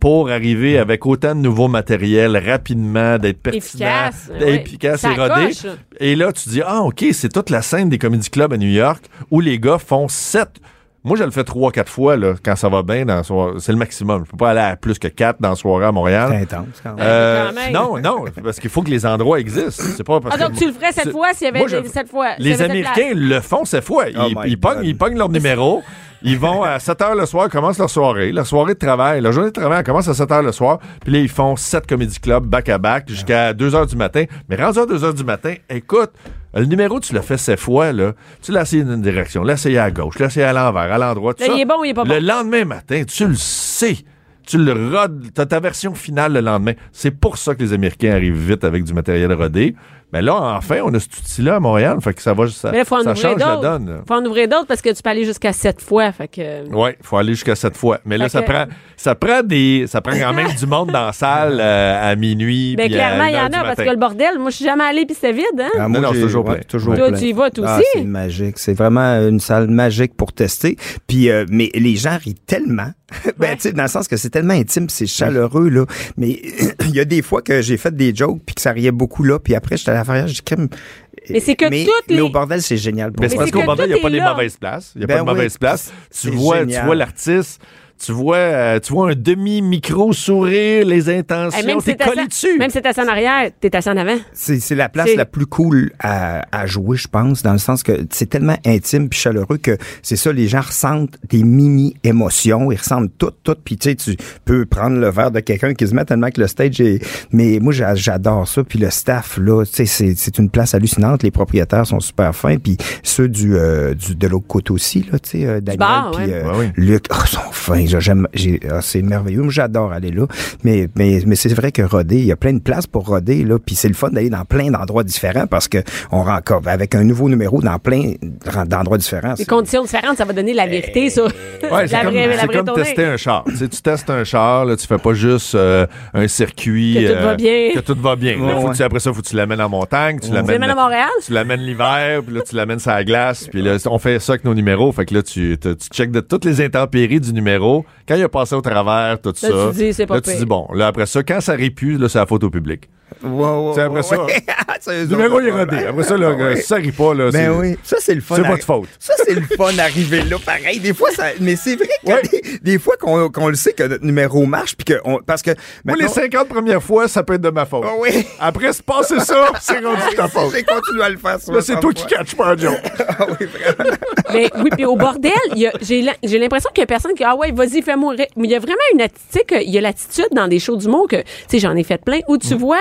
pour arriver avec autant de nouveaux matériels rapidement, d'être pertinent, Efficace, ouais. efficace et rodé. Et là, tu dis, ah, OK, c'est toute la scène des comedy clubs à New York où les gars font sept. Moi, je le fais trois, quatre fois, là, quand ça va bien. dans. C'est le maximum. Je peux pas aller à plus que quatre dans la soirée à C'est Montréal. intense quand même. Euh, Quand même. non, non, parce qu'il faut que les endroits existent. C'est pas parce Ah, donc que- tu le ferais cette c'est- fois s'il y avait Moi, je- cette fois. Les Américains le font cette fois. Ils, Oh ils pognent, ils pognent leur numéro. Ils vont à 7 h le soir, commencent leur soirée. Leur soirée de travail, leur journée de travail, elle commence à 7 h le soir. Puis là, ils font 7 comédie clubs back-à-back jusqu'à 2 h du matin. Mais rendu à 2 h du matin, écoute, le numéro, tu l'as fait cette fois, là. Tu l'as essayé d'une direction, l'as essayé à gauche, l'as essayé à l'envers, à l'endroit, tout Là, ça. il est bon ou il est pas bon? Le lendemain matin, tu le sais. Tu le rodes, t'as ta version finale le lendemain. C'est pour ça que les Américains arrivent vite avec du matériel rodé. Mais là, enfin, on a cet outil-là à Montréal. Fait que ça va, ça, Mais là, faut en ça ouvrir change la d'autres. donne. Faut en ouvrir d'autres parce que tu peux aller jusqu'à sept fois. Fait que. Oui, il faut aller jusqu'à sept fois. Mais là, ça que- prend, ça prend des, ça prend quand même du monde dans la salle euh, à minuit. Ben, puis à clairement, il y en a parce que le bordel, moi, je suis jamais allée puis c'était vide, hein? Ah, Non, non, c'est toujours ouais, plein. toujours Toi, plein. tu y vas, toi Ah, aussi? c'est magique. C'est vraiment une salle magique pour tester. Puis, euh, mais les gens rient tellement. ben, Ouais. tu sais, dans le sens que c'est tellement intime, c'est chaleureux, là. Mais y a des fois que j'ai fait des jokes puis que ça riait beaucoup, là. Puis après, j'étais à la fin, j'ai crème. Mais c'est que mais, toutes mais les- au bordel, c'est génial pour Mais c'est Mais parce qu'au bordel, il n'y a pas des mauvaises places. Il n'y a Ben pas de oui, mauvaises places. Tu vois, tu vois l'artiste. Tu vois, euh, tu vois un demi-micro sourire, les Hey, intentions, même t'es si t'es collé dessus. Même si t'es assis en arrière, t'es assis en avant. C'est, c'est la place C'est- la plus cool à, à jouer, je pense, dans le sens que c'est tellement intime puis chaleureux que c'est ça, les gens ressentent des mini-émotions, ils ressentent tout, tout, puis tu sais, tu peux prendre le verre de quelqu'un qui se met tellement que le stage est... Mais moi, j'a- j'adore ça, puis le staff, là, tu sais, c'est, c'est une place hallucinante, les propriétaires sont super fins, puis ceux du, euh, du de l'autre côté aussi, là, tu sais, euh, Daniel, puis ouais. euh, Ouais, oui. Luc, oh, ils sont fins, j'aime, j'ai, ah, c'est merveilleux, j'adore aller là, mais, mais, mais c'est vrai que roder, il y a plein de places pour roder, là, puis c'est le fun d'aller dans plein d'endroits différents parce que on rencontre avec un nouveau numéro dans plein d'endroits différents. Les conditions différentes, ça va donner la vérité sur Ouais, c'est la comme, vraie, la c'est vraie comme tournée. tester un char. Tu, sais, tu testes un char, là, tu fais pas juste euh, un circuit. Que tout va bien. Que tout va bien. Là, faut ouais. tu- après ça, faut que tu l'amènes en montagne, tu l'amènes à Montréal? Tu l'amènes l'hiver, puis là, tu l'amènes sur la glace, puis là, on fait ça avec nos numéros. Fait que là, tu, tu, tu checkes de toutes les intempéries du numéro. Quand il a passé au travers, tout ça. tu dis, pas Là, tu dis, bon, là, après ça, quand ça répue, là, c'est la photo publique. Ouais, ouais, C'est après ça. ouais. C'est eux Le numéro, il est rodé. Après ça, là, Ouais. ça rit pas, là, Ben c'est. oui, ça c'est le fun. c'est à- votre faute. Ça c'est le fun d'arriver là, pareil. Des fois, ça, mais c'est vrai que Ouais. des, des fois qu'on qu'on le sait que notre numéro marche, puis que on, parce que Moi, les maintenant- 50 premières fois, ça peut être de ma faute. Ah oui. Après, se passer ça, c'est rendu de ta faute. J'ai continué à le faire. Là, c'est toi qui catches pas un joke. Ah oui, vraiment. Mais oui, puis au bordel, il y a- j'ai la- j'ai l'impression qu'il y a personne qui ah ouais, vas-y, fais-moi. Mais il y a vraiment une attitude, qu'il y a l'attitude dans des shows du monde que, tu sais, j'en ai fait plein, où Mm. tu vois,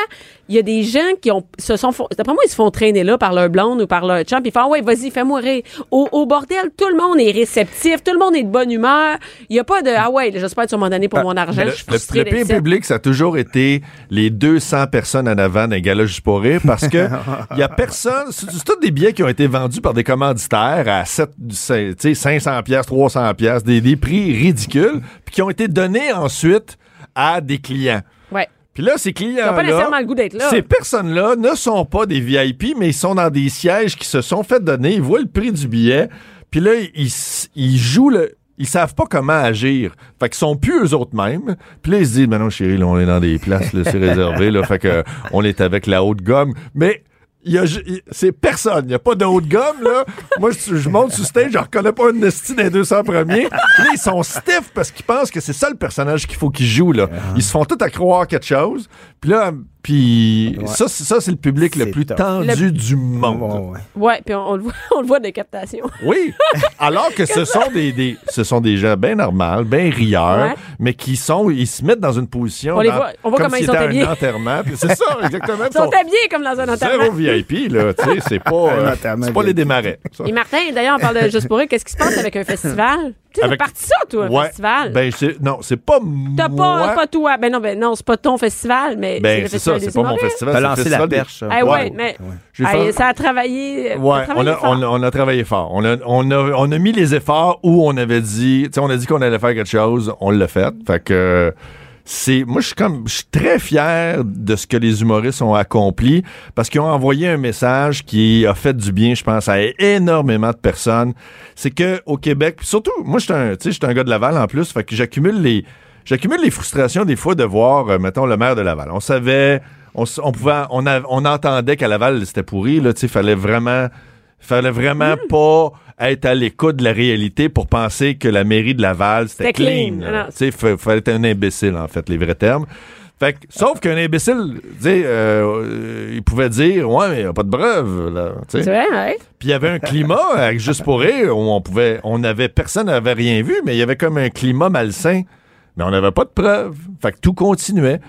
il y a des gens qui ont, se sont, d'après moi, ils se font traîner là par leur blonde ou par leur champ, puis ils font, ah ouais, vas-y, fais-moi rire. Au, au bordel, tout le monde est réceptif, tout le monde est de bonne humeur. Il y a pas de, ah ouais, j'espère que tu vas m'en donner pour mon argent, je le, pire ici. public, ça a toujours été les 200 personnes en avant d'un gala juste pour rire parce que il y a personne. C'est tous des billets qui ont été vendus par des commanditaires à 7, tu sais, 500 pièces, 300 pièces, des, des prix ridicules, puis qui ont été donnés ensuite à des clients. Ouais. Puis là, ces clients Ils ont pas nécessairement le goût d'être là. Ces personnes-là ne sont pas des VIP, mais ils sont dans des sièges qui se sont fait donner. Ils voient le prix du billet. Puis là, ils, ils jouent le. Ils savent pas comment agir. Fait qu'ils sont plus eux autres mêmes. Puis là, ils se disent, ben non, chérie, là, on est dans des places, là, c'est réservé, là. Fait que, on est avec la haute gomme. Mais, c'est personne. Il n'y a pas de haute gomme, là. Moi, je, je monte sur stage, je reconnais pas une esti des 200 premiers. Puis là, ils sont stiff parce qu'ils pensent que c'est ça le personnage qu'il faut qu'ils jouent, là. Ils se font tout à croire quelque chose. Puis là, puis ça, c'est- ça, c'est le public le plus tendu du monde. Ouais, puis on, on le voit, on le voit de captation. Oui, alors que ce sont des, des- ce sont des gens bien normaux, bien rieurs, Ouais. mais qui sont, ils se mettent dans une position. On les voit- on voit comme comment si ils sont c'était habillés. un enterrement. C'est ça, exactement. Ils sont habillés comme dans un enterrement. Zéro VIP, là, tu sais, c'est pas, euh, pas les ça. Et Martin, d'ailleurs, on parle de Juste pour eux. Qu'est-ce qui se passe avec un festival? Tu Avec- c'est parti ça, toi, Ouais. festival? Ben, c'est, non, c'est pas T'as moi. pas, pas toi. Ben non, ben non, c'est pas ton festival, mais Ben, le c'est ça, festival c'est pas mon festival. T'as lancé festival la perche. ça. Ah ouais, Ouais. mais ça a travaillé. Ouais, on a, on, a- on a travaillé fort. On a, on, a, on a mis les efforts où on avait dit, tu sais, on a dit qu'on allait faire quelque chose, on l'a fait. Fait que euh, c'est moi je suis comme je suis très fier de ce que les humoristes ont accompli parce qu'ils ont envoyé un message qui a fait du bien je pense à énormément de personnes. C'est que au Québec surtout moi je suis un tu sais un gars de Laval en plus fait que j'accumule les j'accumule les frustrations des fois de voir euh, mettons le maire de Laval. On savait on, pouvait on, on entendait qu'à Laval c'était pourri là tu sais fallait vraiment fallait vraiment pas être à l'écoute de la réalité pour penser que la mairie de Laval c'était clean. Non. Tu sais, fa- fallait être un imbécile, en fait, les vrais termes. Fait que, sauf qu'un imbécile, euh, euh, il pouvait dire, ouais, mais il n'y a pas de preuve. C'est vrai, ouais. Puis il y avait un climat, avec Juste pour rire, où on pouvait, on avait, personne n'avait rien vu, mais il y avait comme un climat malsain. Mais on n'avait pas de preuves. Fait que tout continuait.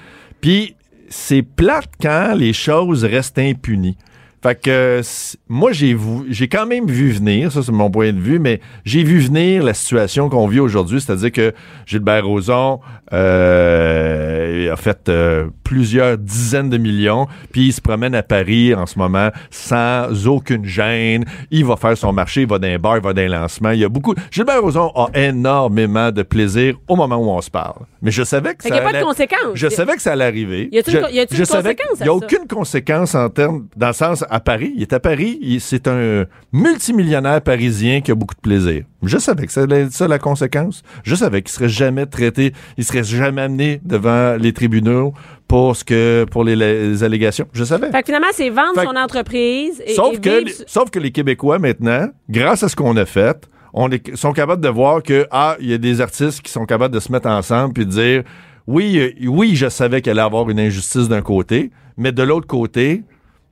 Puis c'est plate quand les choses restent impunies. Fait que moi j'ai vu- j'ai quand même vu venir, ça c'est mon point de vue, mais j'ai vu venir la situation qu'on vit aujourd'hui, c'est-à-dire que Gilbert Rozon euh, a fait euh, plusieurs dizaines de millions, puis il se promène à Paris en ce moment sans aucune gêne. Il va faire son marché, il va dans un bar, il va dans un lancement. Il y a beaucoup. Gilbert Rozon a énormément de plaisir au moment où on se parle. Mais je savais que Fait ça qu'il n'y a pas allait- de conséquences. je savais que ça allait arriver. Y a-t-il une y je une conséquence Il n'y a aucune conséquence en termes, dans le sens, à Paris. Il est à Paris. il- C'est un multimillionnaire parisien qui a beaucoup de plaisir. Je savais que c'était ça la conséquence. Je savais qu'il serait jamais traité, il serait jamais amené devant les tribunaux pour ce que, pour les, les allégations. Je savais. Fait que finalement, c'est vendre Fait son entreprise et, Sauf et que, vivre sauf que les Québécois, maintenant, grâce à ce qu'on a fait, on est, sont capables de voir que, ah, il y a des artistes qui sont capables de se mettre ensemble puis de dire, oui, euh, oui, je savais qu'il allait y avoir une injustice d'un côté, mais de l'autre côté,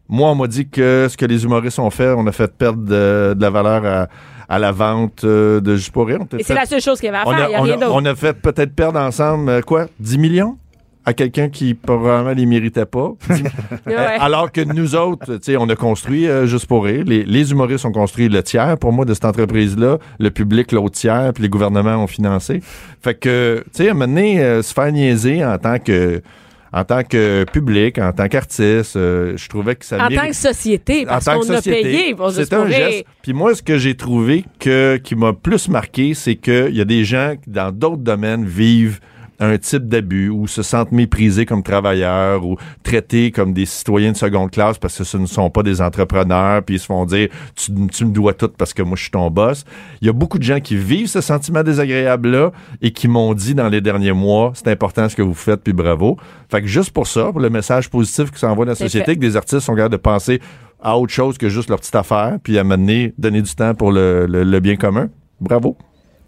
moi, on m'a dit que ce que les humoristes ont fait, on a fait perdre de, de la valeur à, à la vente euh, de Juste pour rire. A Et c'est la seule chose qu'il y avait à faire. a, Il n'y a on rien a- d'autre. on a fait peut-être perdre ensemble, euh, quoi, 10 millions? À quelqu'un qui probablement les méritait pas. Euh, Alors que nous autres, tu sais, on a construit euh, juste pour rire. Les, les humoristes ont construit le tiers pour moi de cette entreprise-là. Le public, l'autre tiers, puis les gouvernements ont financé. Fait que, tu sais, à un moment donné, euh, se faire niaiser en tant que en tant que public, en tant qu'artiste, euh, je trouvais que ça en mérite- tant que société, parce qu'on a payé pour c'est un geste. Puis moi, ce que j'ai trouvé que qui m'a plus marqué, c'est qu'il y a des gens qui, dans d'autres domaines, vivent un type d'abus ou se sentent méprisés comme travailleurs ou traités comme des citoyens de seconde classe parce que ce ne sont pas des entrepreneurs puis ils se font dire tu, tu me dois tout parce que moi je suis ton boss. Il y a beaucoup de gens qui vivent ce sentiment désagréable là et qui m'ont dit dans les derniers mois c'est important ce que vous faites puis bravo. Fait que juste pour ça, pour le message positif que ça envoie dans la société, que des artistes sont capables de penser à autre chose que juste leur petite affaire, puis à mener, donner du temps pour le, le- le bien commun. Bravo.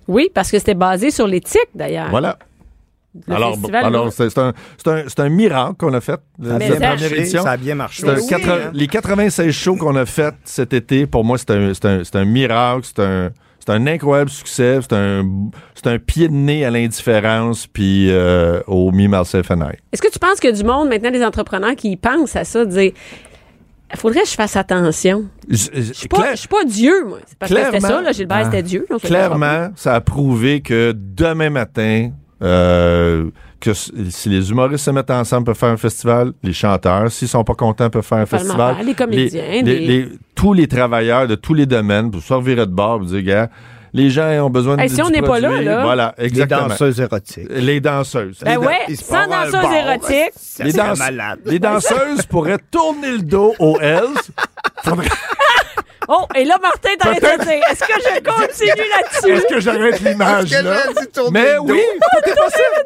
Oui, parce que c'était basé sur l'éthique, d'ailleurs. Voilà. Le alors, festival, alors non? c'est un, miracle qu'on a fait, Ça a Mais cette bien ça- première marché, édition. ça a bien marché. Oui, hein. Les 96 shows qu'on a fait cet été, pour moi, c'est un, miracle, c'est un, c'est un incroyable succès, c'est un, pied de nez à l'indifférence, puis euh, au Me, Myself and I. Est-ce que tu penses que du monde, maintenant, des entrepreneurs qui pensent à ça, dire il faudrait que je fasse attention? Je Je suis pas, je suis pas Dieu, moi. C'est Parce que c'était ça, là, Gilbert, c'était Dieu. Clairement, ça a prouvé que demain matin, euh, que si les humoristes se mettent ensemble peuvent faire un festival, les chanteurs, s'ils sont pas contents, peuvent faire un festival. faire. Les comédiens, les- les- tous les travailleurs de tous les domaines, pour revirer de bord, pour dire, gars, les gens ont besoin de Hey, si du on n'est pas là, là. Voilà, Les exactement. danseuses érotiques. Les danseuses. Ben Les dan- ouais, sans font un danseuse bar. érotique. Ça les, danse- malade. les danseuses pourraient tourner le dos aux Hells. Faudrait- Oh, et là, Martin, de dire, est-ce que je continue là-dessus? Est-ce que j'arrête l'image là? Mais le dos? oui, tout est possible.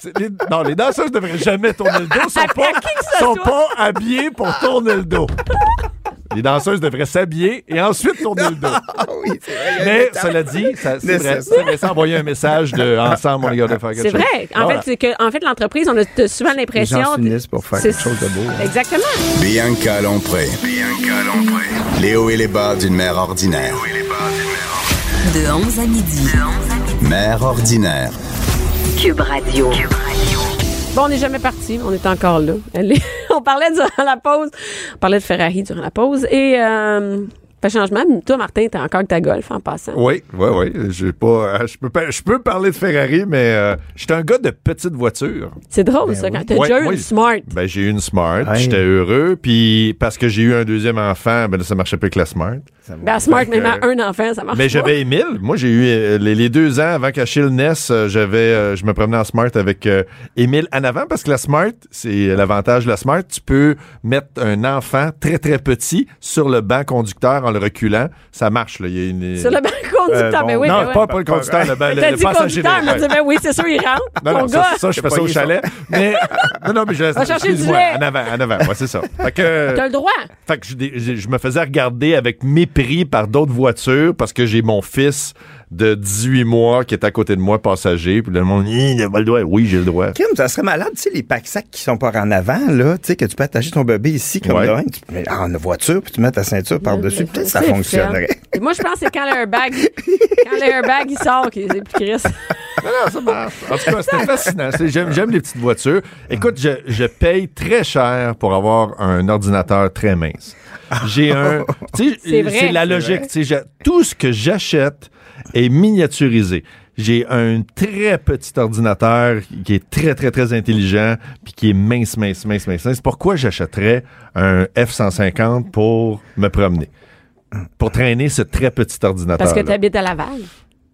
C'est- les- non, les danseuses ne devraient jamais tourner le dos. Sont À pas, qui que ce sont pas habillées pour tourner le dos. Les danseuses devraient s'habiller et ensuite tourner le dos. Ah oui, c'est vrai. Mais cela dit, ça- c'est vrai, c'est ça envoyer un message de ensemble, on est capable de faire quelque C'est chose. vrai. En Voilà. fait, c'est que, en fait, l'entreprise, on a souvent Les l'impression. gens s'unissent pour faire C'est- quelque chose de beau. Exactement. Bianca Lompré. Les hauts et les bas d'une mère ordinaire. De 11 à midi. Mère ordinaire. Cube Radio. Bon, on n'est jamais parti. On est encore là. On parlait durant la pause. On parlait de Ferrari durant la pause. Et euh, fait changement. Toi, Martin, t'as encore que ta Golf en passant. Oui, oui, oui. J'ai pas, euh, je peux pas, je peux parler de Ferrari, mais euh, j'étais un gars de petite voiture. C'est drôle, ça, quand t'as Ouais, déjà eu une Smart. Ben, j'ai eu une Smart, Ouais. j'étais heureux, puis parce que j'ai eu un deuxième enfant, ben là, ça marchait plus que la Smart. Ben, Smart, Fait que, même à un enfant, ça marche Mais pas. j'avais Émile. Moi, j'ai eu euh, les, les deux ans avant qu'Achille naisse, euh, j'avais, je me promenais en Smart avec euh, Émile en avant parce que la Smart, c'est l'avantage de la Smart. Tu peux mettre un enfant très très petit sur le banc conducteur en le reculant. Ça marche là. Il y a une. Sur le banc conducteur, Euh, ben bon, oui, non, oui. pas, pas le conducteur, le, le, le dit passager. conducteur, mais ouais. tu dis, ben oui, c'est sûr, il rentre. Non, non, ça, ça, je fais ça au chalet. Mais, non, non, mais je Va chercher du excuse-moi, lait. en avant, en avant. Ouais, c'est ça. Fait que, T'as le droit. fait que je, je- je me faisais regarder avec mépris par d'autres voitures parce que j'ai mon fils de 18 mois qui est à côté de moi, passager. Puis le monde, il n'a pas le droit. Oui, j'ai le droit. Kim, ça serait malade, tu sais, les pack-sacs qui sont pas en avant, là, tu sais, que tu peux attacher ton bébé ici, comme Ouais. de même, tu mets en voiture, puis tu mets ta ceinture par-dessus, peut-être que ça C'est fonctionnerait. Moi, je pense que c'est quand l'airbag, quand l'airbag, il sort, qu'il est plus Chris. Non, non, ça marche. En tout cas, c'était fascinant. C'est- J'aime, j'aime les petites voitures. Écoute, je, je paye très cher pour avoir un ordinateur très mince. J'ai un. tu sais, C'est vrai. C'est la logique. tu sais, j'ai- tout ce que j'achète est miniaturisé. J'ai un très petit ordinateur qui est très, très, très intelligent puis qui est mince, mince, mince, mince, mince. Pourquoi j'achèterais un F-150 pour me promener? Pour traîner ce très petit ordinateur. Parce que tu habites à Laval.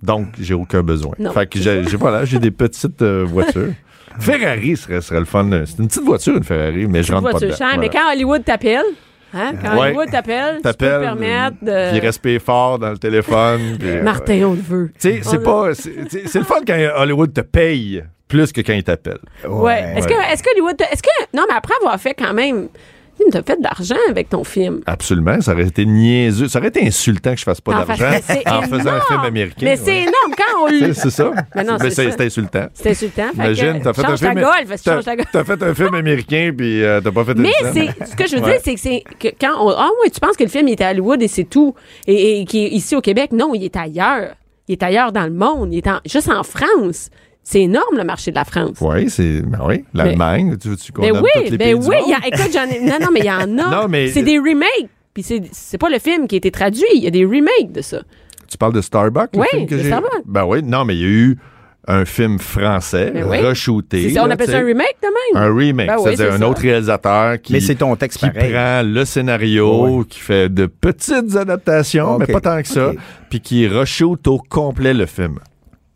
Donc, j'ai aucun besoin. Non. Fait que j'ai, voilà, j'ai des petites euh, voitures. Ferrari serait, serait le fun. C'est une petite voiture, une Ferrari, mais je Une rentre pas voiture dedans. chère. Mais quand Hollywood t'appelle, hein, quand Ouais. Hollywood t'appelle, tu peux te permettre de. Puis respire fort dans le téléphone. puis, euh, Martin, on le veut. Tu sais, c'est pas... Le fun quand Hollywood te paye plus que quand il t'appelle. Ouais. Est-ce que, est-ce que Hollywood. Est-ce que. Non, mais après avoir fait quand même. Tu as fait de l'argent avec ton film. Absolument. Ça aurait été niaiseux. Ça aurait été insultant que je fasse pas En d'argent en faisant un film américain. Mais c'est énorme quand on C'est, ça. Mais non, Mais c'est insultant. C'est insultant. Imagine, t'as fait un film. t'as, fait un film américain, puis euh, t'as pas fait Mais c'est ce que je veux Ouais. dire, c'est que c'est que quand on ah ouais, tu penses que le film il est à Hollywood et c'est tout et, et qui est ici au Québec, non, il est ailleurs. Il est ailleurs dans le monde, il est en, juste en France. C'est énorme le marché de la France. Oui, c'est. Ben oui, l'Allemagne. Tu veux-tu qu'on Ben oui, tous les ben pays oui, du monde? a- écoute, j'en ai non non mais il y en a. Non, mais- c'est des remakes. Puis c'est c'est pas le film qui a été traduit, il y a des remakes de ça. Tu parles de Starbucks, le Oui, film que de j'ai? Starbucks. Ben oui, non, mais il y a eu un film français, Ben oui. re-shooté. C'est ça, on là, appelle ça un remake de même. Un remake, Ben oui, c'est-à-dire c'est un ça. autre réalisateur qui, Mais c'est ton texte qui pareil. prend le scénario, qui fait de petites adaptations, mais pas tant que ça, puis qui re-shoot au complet le film.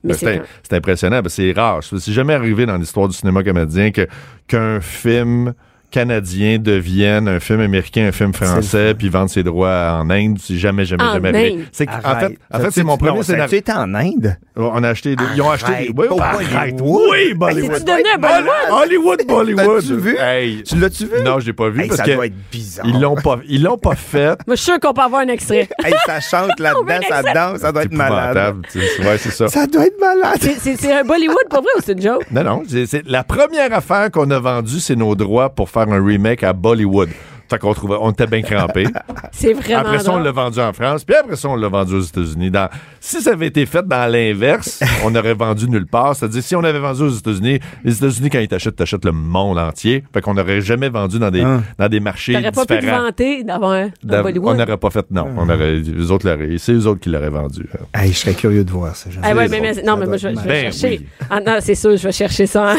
Mais Ben, c'est impressionnant, que c'est rare. C'est jamais arrivé dans l'histoire du cinéma canadien que qu'un film canadien devienne un film américain, un film français, puis vende ses droits en Inde. C'est jamais, jamais, En jamais arrivé. C'est en fait, en fait c'est tu- mon premier scénario. Tu étais en Inde? On a acheté, des- ils ont acheté des. Arrête, Oui, arrête. Bollywood. Oui, Bollywood. c'est-tu devenu un Bollywood? Hollywood, Bollywood. T'as-tu vu? Hey. Tu l'as-tu vu? Non, je l'ai pas vu Hey, parce ça que doit être bizarre. ils l'ont pas, ils l'ont pas fait. Moi, je suis sûr qu'on peut avoir un extrait. Hey, ça chante là-dedans, ça danse, ça doit être malade. tu. Ouais, c'est ça. Ça doit être malade. C'est- un Bollywood pour vrai ou c'est une joke? Non, non. la première affaire qu'on a vendue, c'est nos droits pour faire un remake à Bollywood. Fait qu'on trouvait, on était bien crampés. C'est vraiment Après ça, on l'a vendu en France, puis après ça, on l'a vendu aux États-Unis. Dans- Si ça avait été fait dans l'inverse, on aurait vendu nulle part. C'est-à-dire, si on avait vendu aux États-Unis, les États-Unis, quand ils t'achètent, t'achètent le monde entier. Fait qu'on n'aurait jamais vendu dans des, Hein. dans des marchés T'aurais pas pu te vanter d'avoir un, un D'av- Bollywood. on n'aurait pas fait, non. On aurait, eux autres l'auraient- c'est eux autres qui l'auraient vendu. Hey, je serais curieux de voir ça. Ah ouais, mais, non, mais moi, je vais, être je vais Ben chercher. oui. Ah, non, c'est sûr, je vais chercher ça. hein.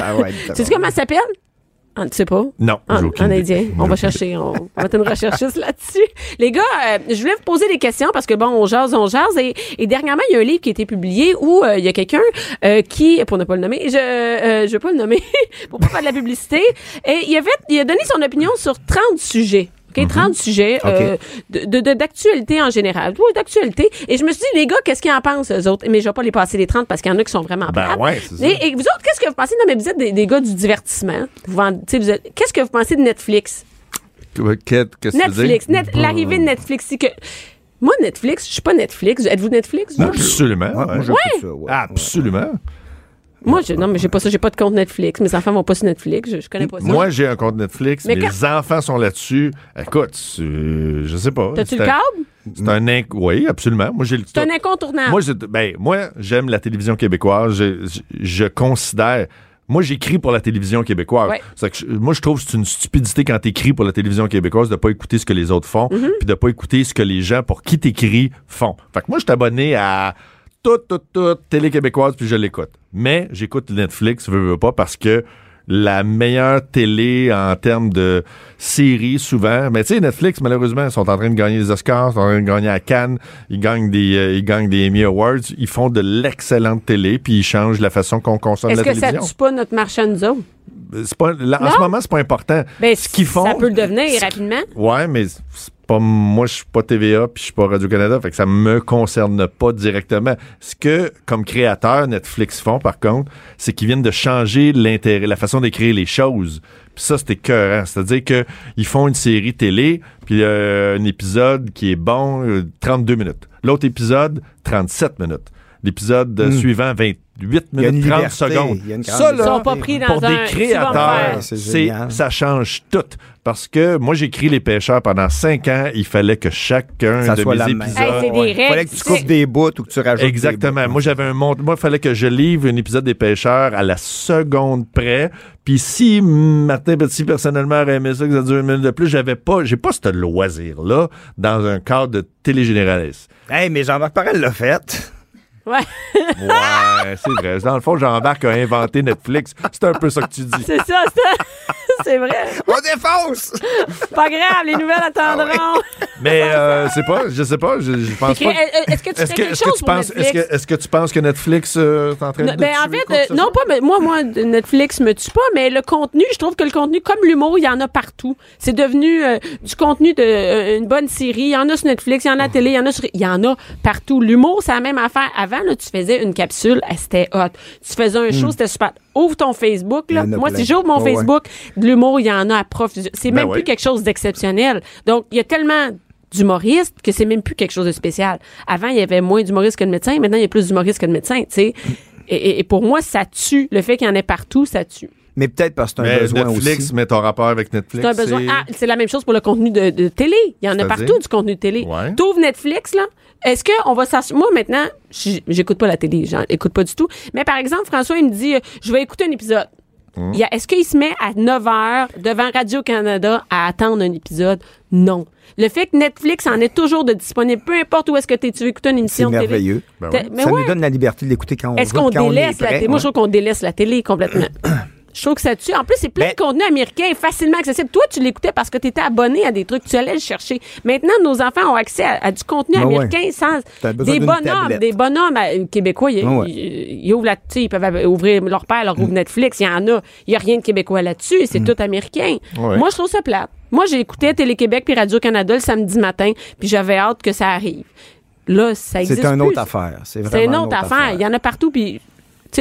Ça Tu sais comment ça s'appelle? Ah, tu sais pas? Non, En, aucune en idée. indien. On va chercher. On, on va être une recherchiste là-dessus. Les gars, euh, je voulais vous poser des questions parce que bon, on jase, on jase. Et, et dernièrement, il y a un livre qui a été publié où euh, il y a quelqu'un euh, qui, pour ne pas le nommer, je euh, je vais pas le nommer pour pas faire de la publicité. Et il a fait, il a donné son opinion sur 30 sujets. OK, 30 sujets euh, de- de- de- d'actualité en général. Oui, d'actualité. Et je me suis dit, les gars, qu'est-ce qu'ils en pensent, eux autres? Mais je vais pas les passer les 30 parce qu'il y en a qui sont vraiment Ben ouais, c'est ça. Et, et vous autres, qu'est-ce que vous pensez? Non, mais vous êtes des, des gars du divertissement. Vous Qu'est-ce que vous pensez de Netflix? Qu'est- Qu'est-ce? Netflix. Net- L'arrivée de Netflix. c'est que... Moi, Netflix, je suis pas Netflix. Êtes-vous Netflix? vous? Absolument. Ouais, ouais. moi, j'écoute ça, ouais. Absolument. Moi, je, non, mais j'ai pas ça. J'ai pas de compte Netflix. Mes enfants vont pas sur Netflix. Je, je connais pas ça. Moi, j'ai un compte Netflix. Mais mes enfants sont là-dessus. Écoute, je sais pas. T'as-tu le un- câble? C'est un inc- Oui, absolument. Moi, j'ai le C'est un incontournable. Moi, je- ben, moi, j'aime la télévision québécoise. Je, je- je considère. Moi, j'écris pour la télévision québécoise. Ouais. Que moi, je trouve que c'est une stupidité quand t'écris pour la télévision québécoise de pas écouter ce que les autres font, Mm-hmm. puis de pas écouter ce que les gens pour qui t'écris font. Fait que moi, je suis abonné à tout, tout, tout, télé québécoise, puis je l'écoute. Mais j'écoute Netflix, veux, veux pas, parce que la meilleure télé en termes de séries, souvent. Mais tu sais, Netflix, malheureusement, ils sont en train de gagner des Oscars, ils sont en train de gagner à Cannes, ils gagnent des, euh, ils gagnent des Emmy Awards, ils font de l'excellente télé, puis ils changent la façon qu'on consomme Est-ce la que ça télévision. tue pas notre nous autres? C'est pas, là, en ce moment, c'est pas important. Ben, ce qu'ils font. Ça peut le devenir rapidement. Ouais, mais c'est pas moi, je suis pas TVA puis je suis pas Radio Canada, fait que ça me concerne pas directement. Ce que comme créateur Netflix font par contre, c'est qu'ils viennent de changer l'intérêt, la façon d'écrire les choses. Puis ça c'était écœurant, c'est-à-dire que ils font une série télé, puis euh, un épisode qui est bon euh, 32 minutes. L'autre épisode 37 minutes. L'épisode euh, suivant 28 Il y a une minutes 30 liberté, secondes. il Ça Ils là, sont pas pris dans pour un... des créateurs, c'est ça change tout. Parce que moi, j'ai écrit Les Pêcheurs pendant cinq ans. Il fallait que chacun Ça de soit mes la même. épisodes... Hey, c'est des Ouais. règles, Fallait que tu coupes des bouts ou que tu rajoutes des Exactement. bouts. Moi, j'avais un monte. Moi, il fallait que je livre un épisode des Pêcheurs à la seconde près. Puis si Martin Petit, personnellement, aurait aimé ça que ça dure une minute de plus, j'avais pas, j'ai pas ce loisir-là dans un cadre de télégénéraliste. Hey, mais Jean-Marc Parel l'a fait. Ouais, Ouais, c'est vrai. Dans le fond, Jean-Marc a inventé Netflix. C'est un peu ça que tu dis. c'est ça, c'est- c'est vrai. On défonce! Pas grave, les nouvelles attendront. Mais euh, c'est pas, je sais pas, je, je pense pas. Est-ce que tu Est-ce que, quelque est-ce que chose tu pour penses, est-ce que, est-ce que tu penses que Netflix euh, est en train de ben, en tuer fait, euh, non pas, mais moi, moi, Netflix me tue pas, mais le contenu, je trouve que le contenu, comme l'humour, il y en a partout. C'est devenu euh, du contenu de euh, une bonne série. Il y en a sur Netflix, il y en a à la télé, il y en a sur, il y en a partout. L'humour, c'est la même affaire. Avant, là, tu faisais une capsule, eh, c'était hot. Tu faisais un show, c'était super. Ouvre ton Facebook, là. Hmm. Il y en a Moi, plein. si j'ouvre mon ouais. Facebook, de l'humour, il y en a à profusion. C'est Ben même plus quelque chose d'exceptionnel. Donc, il y a tellement d'humoristes que c'est même plus quelque chose de spécial. Avant, il y avait moins d'humoristes que de médecins. Maintenant, il y a plus d'humoristes que de médecins, tu sais. Et, et- et pour moi, ça tue. Le fait qu'il y en ait partout, ça tue. Mais peut-être parce que c'est un Mais besoin Netflix, aussi. mais ton rapport avec Netflix. C'est un besoin. c'est- Ah, c'est la même chose pour le contenu de, de télé. Il y en a partout du contenu de télé. Ouais. T'ouvres Netflix, là. Est-ce qu'on va s'assurer. Moi, maintenant, j'écoute pas la télé. J'en écoute pas du tout. Mais par exemple, François, il me dit euh, Je vais écouter un épisode. A- Est-ce qu'il se met à 9 h devant Radio-Canada à attendre un épisode? Non. Le fait que Netflix en est toujours de disponible, peu importe où est-ce que t'es, tu veux écouter une émission de télé. merveilleux. Ben. Mais ça ouais. nous donne la liberté de l'écouter quand on Est-ce veut, qu'on quand on est délaisse la télé? Moi, je trouve qu'on délaisse la télé complètement. Je trouve que ça tue. En plus, c'est plein Ben- de contenu américain facilement accessible. Toi, tu l'écoutais parce que tu étais abonné à des trucs. Tu allais le chercher. Maintenant, nos enfants ont accès à, à du contenu Ah ouais. américain sans des bonhommes, tablette. des bonhommes euh, québécois. Ils, Ah ouais. ils- ils ouvrent sais, ils peuvent ouvrir leur père, leur ouvre Netflix. Il y en a. Il y a rien de québécois là-dessus. C'est tout américain. Ouais. Moi, je trouve ça plate. Moi, j'ai écouté Télé-Québec puis Radio-Canada le samedi matin, puis j'avais hâte que ça arrive. Là, ça existe C'est une plus. autre affaire. C'est C'est vraiment une autre affaire. Il y en a partout. Puis,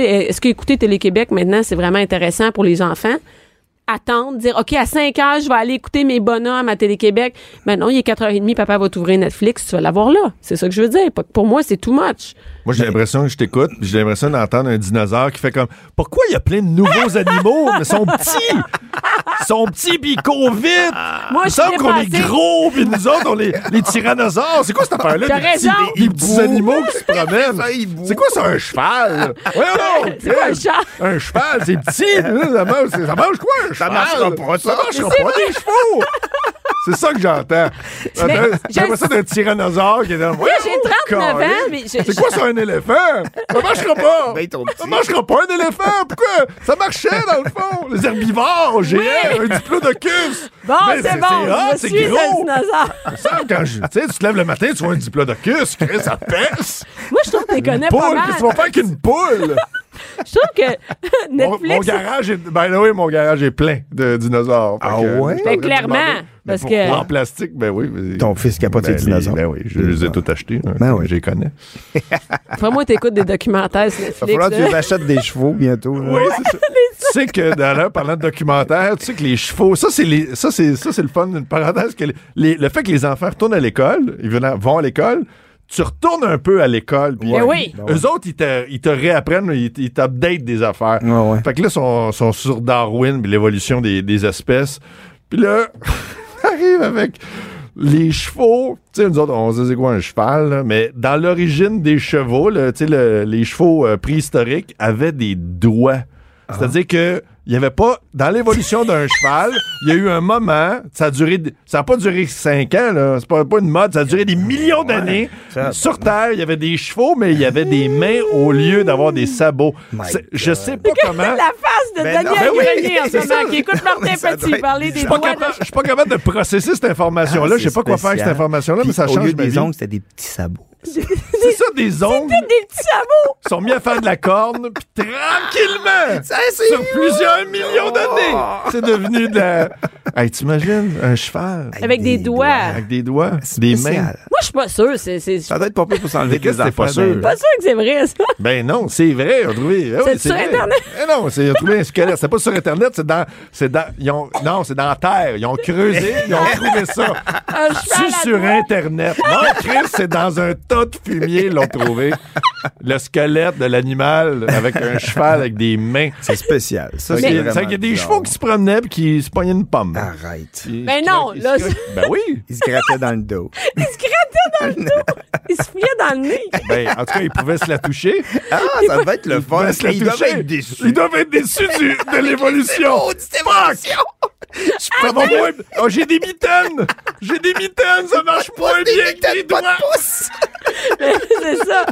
est-ce qu'écouter Télé-Québec maintenant, c'est vraiment intéressant pour les enfants? Attendre, dire, OK, à 5 heures, je vais aller écouter mes bonhommes à Télé-Québec. Ben non, il est 4h30, papa va t'ouvrir Netflix, tu vas l'avoir là. C'est ça que je veux dire. Pour moi, c'est too much. Moi, j'ai l'impression que je t'écoute, puis j'ai l'impression d'entendre un dinosaure qui fait comme Pourquoi il y a plein de nouveaux animaux, mais ils sont petits? Ils sont petits, puis ils courent vite! Moi, il semble qu'on est gros, puis nous autres, on est les tyrannosaures. C'est quoi cette affaire-là? Des petits- des petits animaux qui se promènent. Ça. C'est quoi ça, un cheval? Ouais, C'est quoi un chat? Un cheval, c'est petit. Ça mange, c'est- ça mange quoi, un cheval? marchera pas, ça. Ça marchera pas, des chevaux! C'est ça que j'entends. Mais J'ai l'impression d'un tyrannosaure qui est dans Oui, j'ai 39 ans, mais je- C'est quoi ça, un éléphant? Ça marchera pas! Ben, ça marchera pas, un éléphant! Pourquoi? Ça marchait, dans le fond! Les herbivores, géants, un diplodocus! Bon, c'est bon. c'est suis gros! un dinosaure. Ça, quand je, tu sais, tu te lèves le matin, tu vois un diplodocus, ça pèse! Moi, je trouve que tu connais pas Poule, mal. qu'est-ce que tu vas faire avec une poule? Je trouve que Mon, mon Netflix... garage est, ben oui, mon garage est plein de dinosaures. Ah que, ouais? Ben, de clairement, parce que- En plastique, ben oui. mais- Ton fils capote ben, ses dinosaures. Ben oui, je les ai tous achetés. hein, Ben oui. Je les connais. Après moi, t'écoutes des documentaires sur Il va Netflix. falloir que tu achètes des chevaux bientôt. là. Oui, c'est ça. tu sais que d'ailleurs, parlant de documentaire, tu sais que les chevaux, ça c'est les, ça c'est, ça c'est le fun d'une parenthèse que les- les- le fait que les enfants retournent à l'école, ils viennent- vont à l'école, tu retournes un peu à l'école. puis Ben oui. Eux autres, ils te, ils te réapprennent, ils, ils t'updatent des affaires. Ouais, ouais. Fait que là, ils sont, sont sur Darwin, puis l'évolution des, des espèces. Puis là, arrive avec les chevaux. Tu sais, nous autres, on se disait quoi, un cheval, là? mais dans l'origine des chevaux, là, tu sais, le- les chevaux euh, préhistoriques avaient des doigts. C'est-à-dire que il y avait pas dans l'évolution d'un cheval, il y a eu un moment, ça a duré ça a pas duré cinq ans là, c'est pas, pas une mode, ça a duré des millions d'années. ça- Sur terre, il y avait des chevaux mais il y avait des mains au lieu d'avoir des sabots. C'est- Je sais pas comment La face de Ben non, Daniel ben oui, en ce c'est moment, qui écoute Martin Petit parler des je suis pas doigts je suis pas capable de processer cette information-là. Ah, Je sais pas quoi faire avec cette information-là, mais ça Au change lieu ma des vie. ongles, c'était des petits sabots. C'est ça, des ongles. Des petits sabots! Ils sont mis à faire de la corne, puis tranquillement, Ça, sur plusieurs millions d'années, c'est devenu de la... Hey, t'imagines un cheval Avec des doigts. avec des doigts, des mains. Moi, je suis pas sûre. C'est, Ça doit être pas pire pour s'enlever Mais qu'est-ce des que t'es pas affaires sûr? pas sûre que c'est vrai, ça. Ben non, c'est vrai, on a trouvé. Eh oui, C'est sur vrai. Internet? Eh non, c'est, ils ont trouvé un squelette. C'est pas sur Internet, c'est dans, c'est dans, ils ont, non, c'est dans la terre. Ils ont creusé, ils ont trouvé ça. Un cheval sur. Internet. Non, Chris, c'est dans un tas de fumier, ils l'ont trouvé. Le squelette de l'animal avec un cheval avec des mains. C'est spécial. Ça, c'est il y a- vraiment ça, il y a des bizarre. chevaux qui se promenaient et qui se pognaient une pomme. Arrête. Ils Ben non, ils là, se. Ben oui. Il se grattait dans le dos. Il se dans le dos. Il se fouillait dans le nez. Ben, en tout cas, ils pouvaient se la toucher. Ah, ça devait être le fun. pouvaient se la Ils doivent toucher. être déçus. Ils doivent être déçus du- de l'évolution. Fuck! Ça va moins- Oh, j'ai des mitaines! J'ai des mitaines, ça marche moins bien que les doigts! c'est ça.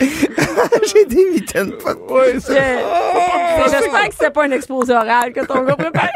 J'ai des mitaines pas de Ouais, Je- c'est- c'est- J'espère que c'était pas un exposé oral que ton gars préparait.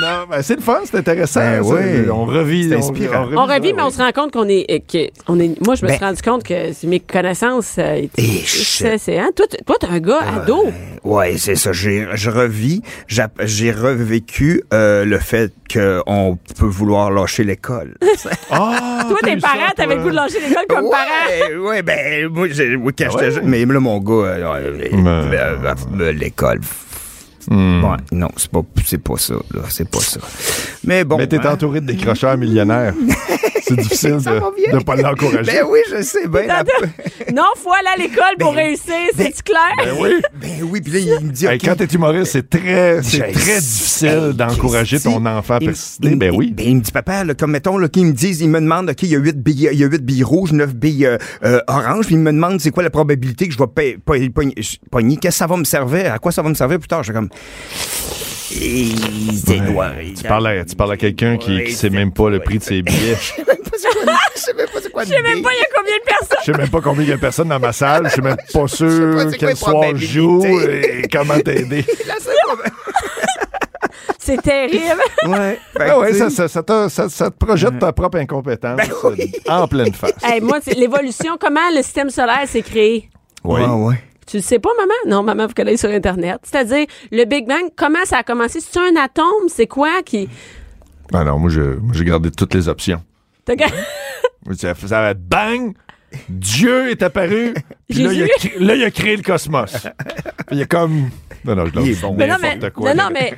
Non, ben, c'est le fun, c'est intéressant. Ben ça. oui. On revit. On-. On revit, ça, mais on se rend compte qu'on est, euh, que on est. Moi, je me suis Ben- rendu compte que mes connaissances. euh, étaient- c'est, hein? Toi, t'es un gars ado. Ouais, c'est ça. J'ai, je revis, j'ai revécu euh, le fait qu'on peut vouloir lâcher l'école. Ah, toi, tes parents, t'avais toi? le goût de lâcher l'école comme parent. ouais, ouais, ben, moi, quand Ah j'étais ouais? jeune, mais là, mon gars, euh, euh, Mais- euh, euh, l'école. Hmm. Ouais, non, c'est pas, c'est pas ça, là, c'est pas ça. Mais bon. Mais t'es hein. entouré de décrocheurs millionnaires. c'est difficile de ne pas l'encourager. Ben oui, je sais bien. la- Non, faut aller à l'école pour réussir, c'est-tu clair? Ben oui. Ben oui, puis là, il me dit, Hey, quand t'es humoriste, c'est très, c'est très difficile d'encourager ton enfant à il- persister. il- Ben il- oui. Ben, il me dit, papa, là, comme mettons, là, qu'ils me disent, ils me demandent, OK, il y a 8 billes, il y a 8 billes rouges, 9 billes euh, euh, oranges, puis ils me demandent c'est quoi la probabilité que je vais pogner. pogner? Qu'est-ce que ça va me servir? À quoi ça va me servir plus tard? Je suis comme. Et c'est noir. Tu parles à, tu parles à quelqu'un qui, qui sait même pas le prix de ses billets. Je sais même pas c'est quoi- je sais même pas c'est quoi Je sais même pas il y a combien de personnes. Je sais même pas combien il y a de personnes dans ma salle. Je sais même pas sûr quel soir je joue et comment t'aider. C'est terrible. Ouais. Fait Ah ouais, ça, sais, ça, ça, te- ça- ça te projette ta propre incompétence Ben oui. en pleine face. hey, moi, l'évolution, comment le système solaire s'est créé? Oui. Ouais, ouais. Tu le sais pas, maman? Non, maman, vous connaissez sur Internet. C'est-à-dire, le Big Bang, comment ça a commencé? C'est un atome? C'est quoi qui. Ah non, moi, je- moi, j'ai gardé toutes les options. T'as- Ça, ça va être bang! Dieu est apparu, puis là, il a, Jésus. cré- là, il a créé le cosmos. il est comme. Non, non, je lance bon. Mais non, mais, n'importe quoi. non, non, mais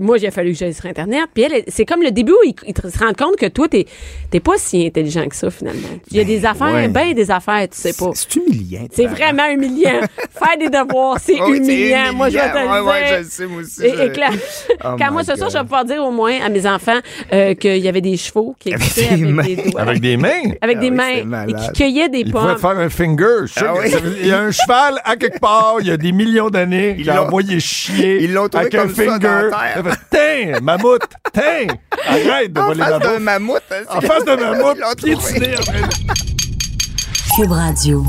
moi, il a fallu que j'aille sur Internet. Puis elle, c'est comme le début où ils, ils te- se rendent compte que toi, t'es, t'es pas si intelligent que ça, finalement. Il y a des affaires, ouais. ben des affaires, tu sais pas. C'est humiliant. C'est vraiment humiliant. Faire des devoirs, c'est c'est humiliant. Moi, je vais te le humiliant. dire. Ouais, ouais, je le sais, moi aussi. Et, clair. Oh Quand moi, ce soir, je vais pouvoir dire au moins à mes enfants euh, qu'il y avait des chevaux qui Avec des avec mains. des doigts. Avec des mains? Avec Ah des oui, mains. Et qui cueillaient des Il pommes. pourrait faire un finger. Ah oui. Il y a un cheval à quelque part, il y a des millions d'années, Ils qui a l'ont- envoyé chier. Ils l'ont trouvé avec un comme ça dans finger. Fait, Tiens, mammouth, tiens, arrête de En voler face d'un mammouth. hein, En face d'un mammouth, piétiné en train de- Cube Radio.